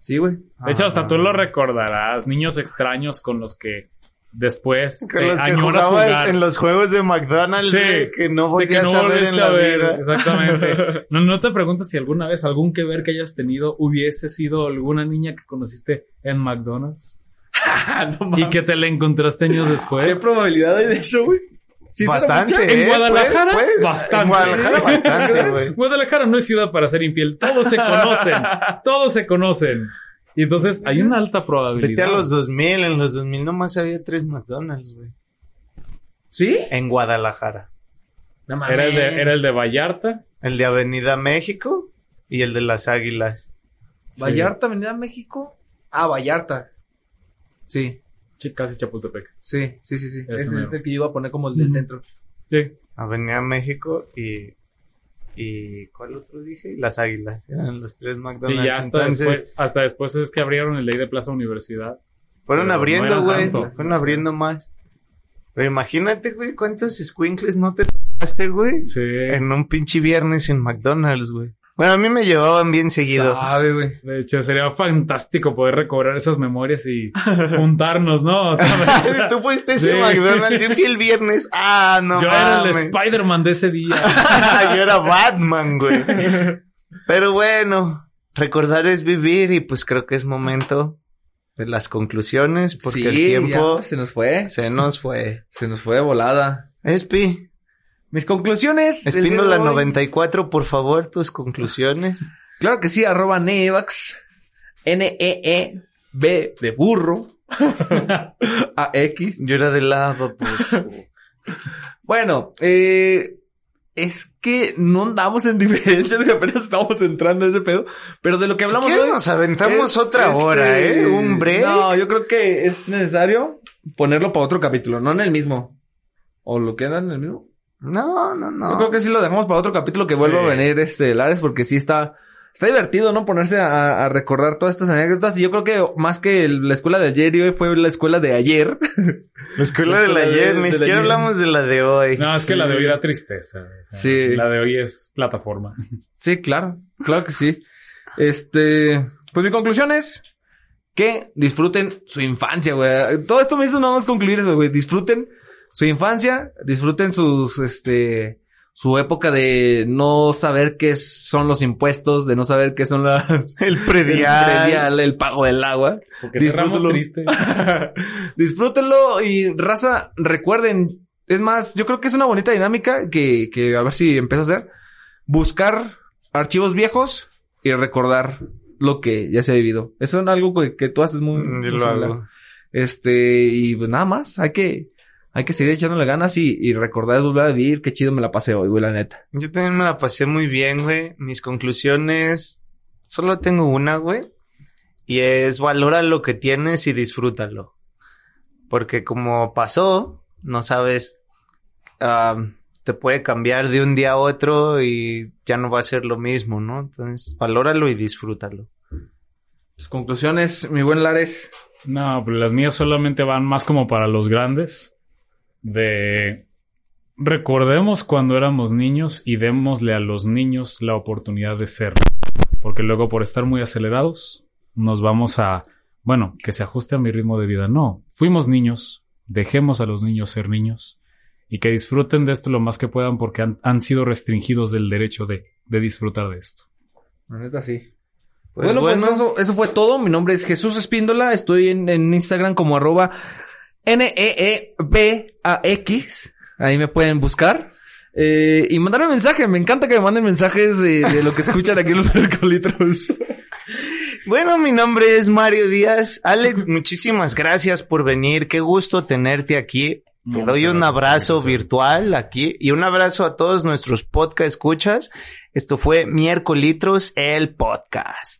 Sí, güey. De hecho, hasta tú Ah. lo recordarás. Niños extraños con los que después Con te los que añoras jugabas jugar. en los juegos de McDonald's, Sí. güey, que no no a ver volviste en la a ver. vida. Exactamente. No, no te preguntas si alguna vez algún que ver que hayas tenido hubiese sido alguna niña que conociste en McDonald's. No y que te la encontraste años ¿Qué después. probabilidad hay de eso, güey? ¿Sí será Bastante, mucha? ¿eh? En Guadalajara, Pues, pues, bastante. En Guadalajara, bastante, güey. Guadalajara no es ciudad para ser infiel. Todos se conocen. todos se conocen. Y entonces hay una alta probabilidad. Vete a los 2000, en los 2000 nomás había tres McDonald's, güey. ¿Sí? En Guadalajara. No mames. Era el, de, era el de Vallarta. El de Avenida México y el de las Águilas. Vallarta, Avenida México. Ah, Vallarta. Sí, Sí, casi Chapultepec. sí, sí, sí, sí. Ese es el que yo iba a poner como el del centro. Sí. Avenida México y... ¿Y cuál otro dije? Las Águilas. Eran los tres Sí, McDonald's. ya hasta Entonces, después, hasta después es que abrieron el ley de Plaza Universidad. fueron abriendo, güey. fueron abriendo más. Pero imagínate, güey, cuántos squinkles no te tomaste, güey. Sí. En un pinche viernes en McDonald's, güey. Bueno, a mí me llevaban bien seguido. Sabe, güey. De hecho, sería fantástico poder recobrar esas memorias y juntarnos, ¿no? Tú fuiste ese Sí. McDonald's, yo fui el viernes. Ah, no Yo era el. Spider-Man de ese día. yo era Batman, güey. Pero bueno, recordar es vivir y pues creo que es momento de las conclusiones porque el tiempo ya se nos fue. se nos fue. Se nos fue de volada. Espi, Mis conclusiones. del día de Espíndola hoy. 94, por favor, tus conclusiones. Claro que sí, arroba Nevax. N-E-E-B de burro. A-X. Yo era de lava, por Bueno, eh, es que no andamos en diferencias, que apenas estamos entrando a ese pedo. Pero de lo que hablamos si hoy. nos aventamos es, otra este, hora, ¿eh? Un break. No, yo creo que es necesario ponerlo para otro capítulo, no en el mismo. ¿O lo quedan en el mismo? No, no, no. Yo creo que sí lo dejamos para otro capítulo que vuelva Sí. a venir este Lares porque sí está está divertido, ¿no? Ponerse a, a recordar todas estas anécdotas y yo creo que más que el- la escuela de ayer y hoy fue la escuela de ayer. La escuela La de la escuela de- ayer, ni siquiera hablamos de la de hoy. No, es que Sí. la de hoy da tristeza. o sea, Sí. La de hoy es plataforma. sí, claro, claro que sí. Este, pues mi conclusión es que disfruten su infancia, güey. Todo esto me hizo nada más concluir eso, güey. Disfruten su infancia, disfruten sus, este, su época de no saber qué son los impuestos, de no saber qué son las, El el predial. el pago del agua. Porque Disfrútalo. triste. Disfrútenlo y raza, recuerden. Es más, yo creo que es una bonita dinámica que, que a ver si empiezo a hacer. Buscar archivos viejos y recordar lo que ya se ha vivido. Eso es algo que, que tú haces muy, Yo muy lo hago. Este, y pues nada más, hay que, hay que seguir echándole ganas y, y recordar volver a vivir. Qué chido me la pasé hoy, güey, la neta. Yo también me la pasé muy bien, güey. Mis conclusiones, solo tengo una, güey. Y es valora lo que tienes y disfrútalo. Porque como pasó, no sabes, ah, te puede cambiar de un día a otro y ya no va a ser lo mismo, ¿no? Entonces, valóralo y disfrútalo. Tus conclusiones, mi buen Lares. No, pero las mías solamente van más como para los grandes. De recordemos cuando éramos niños y démosle a los niños la oportunidad de ser. Porque luego por estar muy acelerados nos vamos a, bueno, que se ajuste a mi ritmo de vida. No, fuimos niños, dejemos a los niños ser niños y que disfruten de esto lo más que puedan porque han, han sido restringidos del derecho de, de disfrutar de esto. La neta sí. Pues bueno, bueno. pues eso, eso fue todo. Mi nombre es Jesús Espíndola. Estoy en, en Instagram como arroba N-E-E-B-A-X. Ahí me pueden buscar. Eh, y mandarme mensaje. Me encanta que me manden mensajes de, de lo que escuchan aquí en los Mercolitros. Bueno, mi nombre es Mario Díaz. Alex, muchísimas gracias por venir. Qué gusto tenerte aquí. Te Muchas doy un abrazo gracias. virtual aquí y un abrazo a todos nuestros podcast escuchas. Esto fue Miércolitros, el podcast.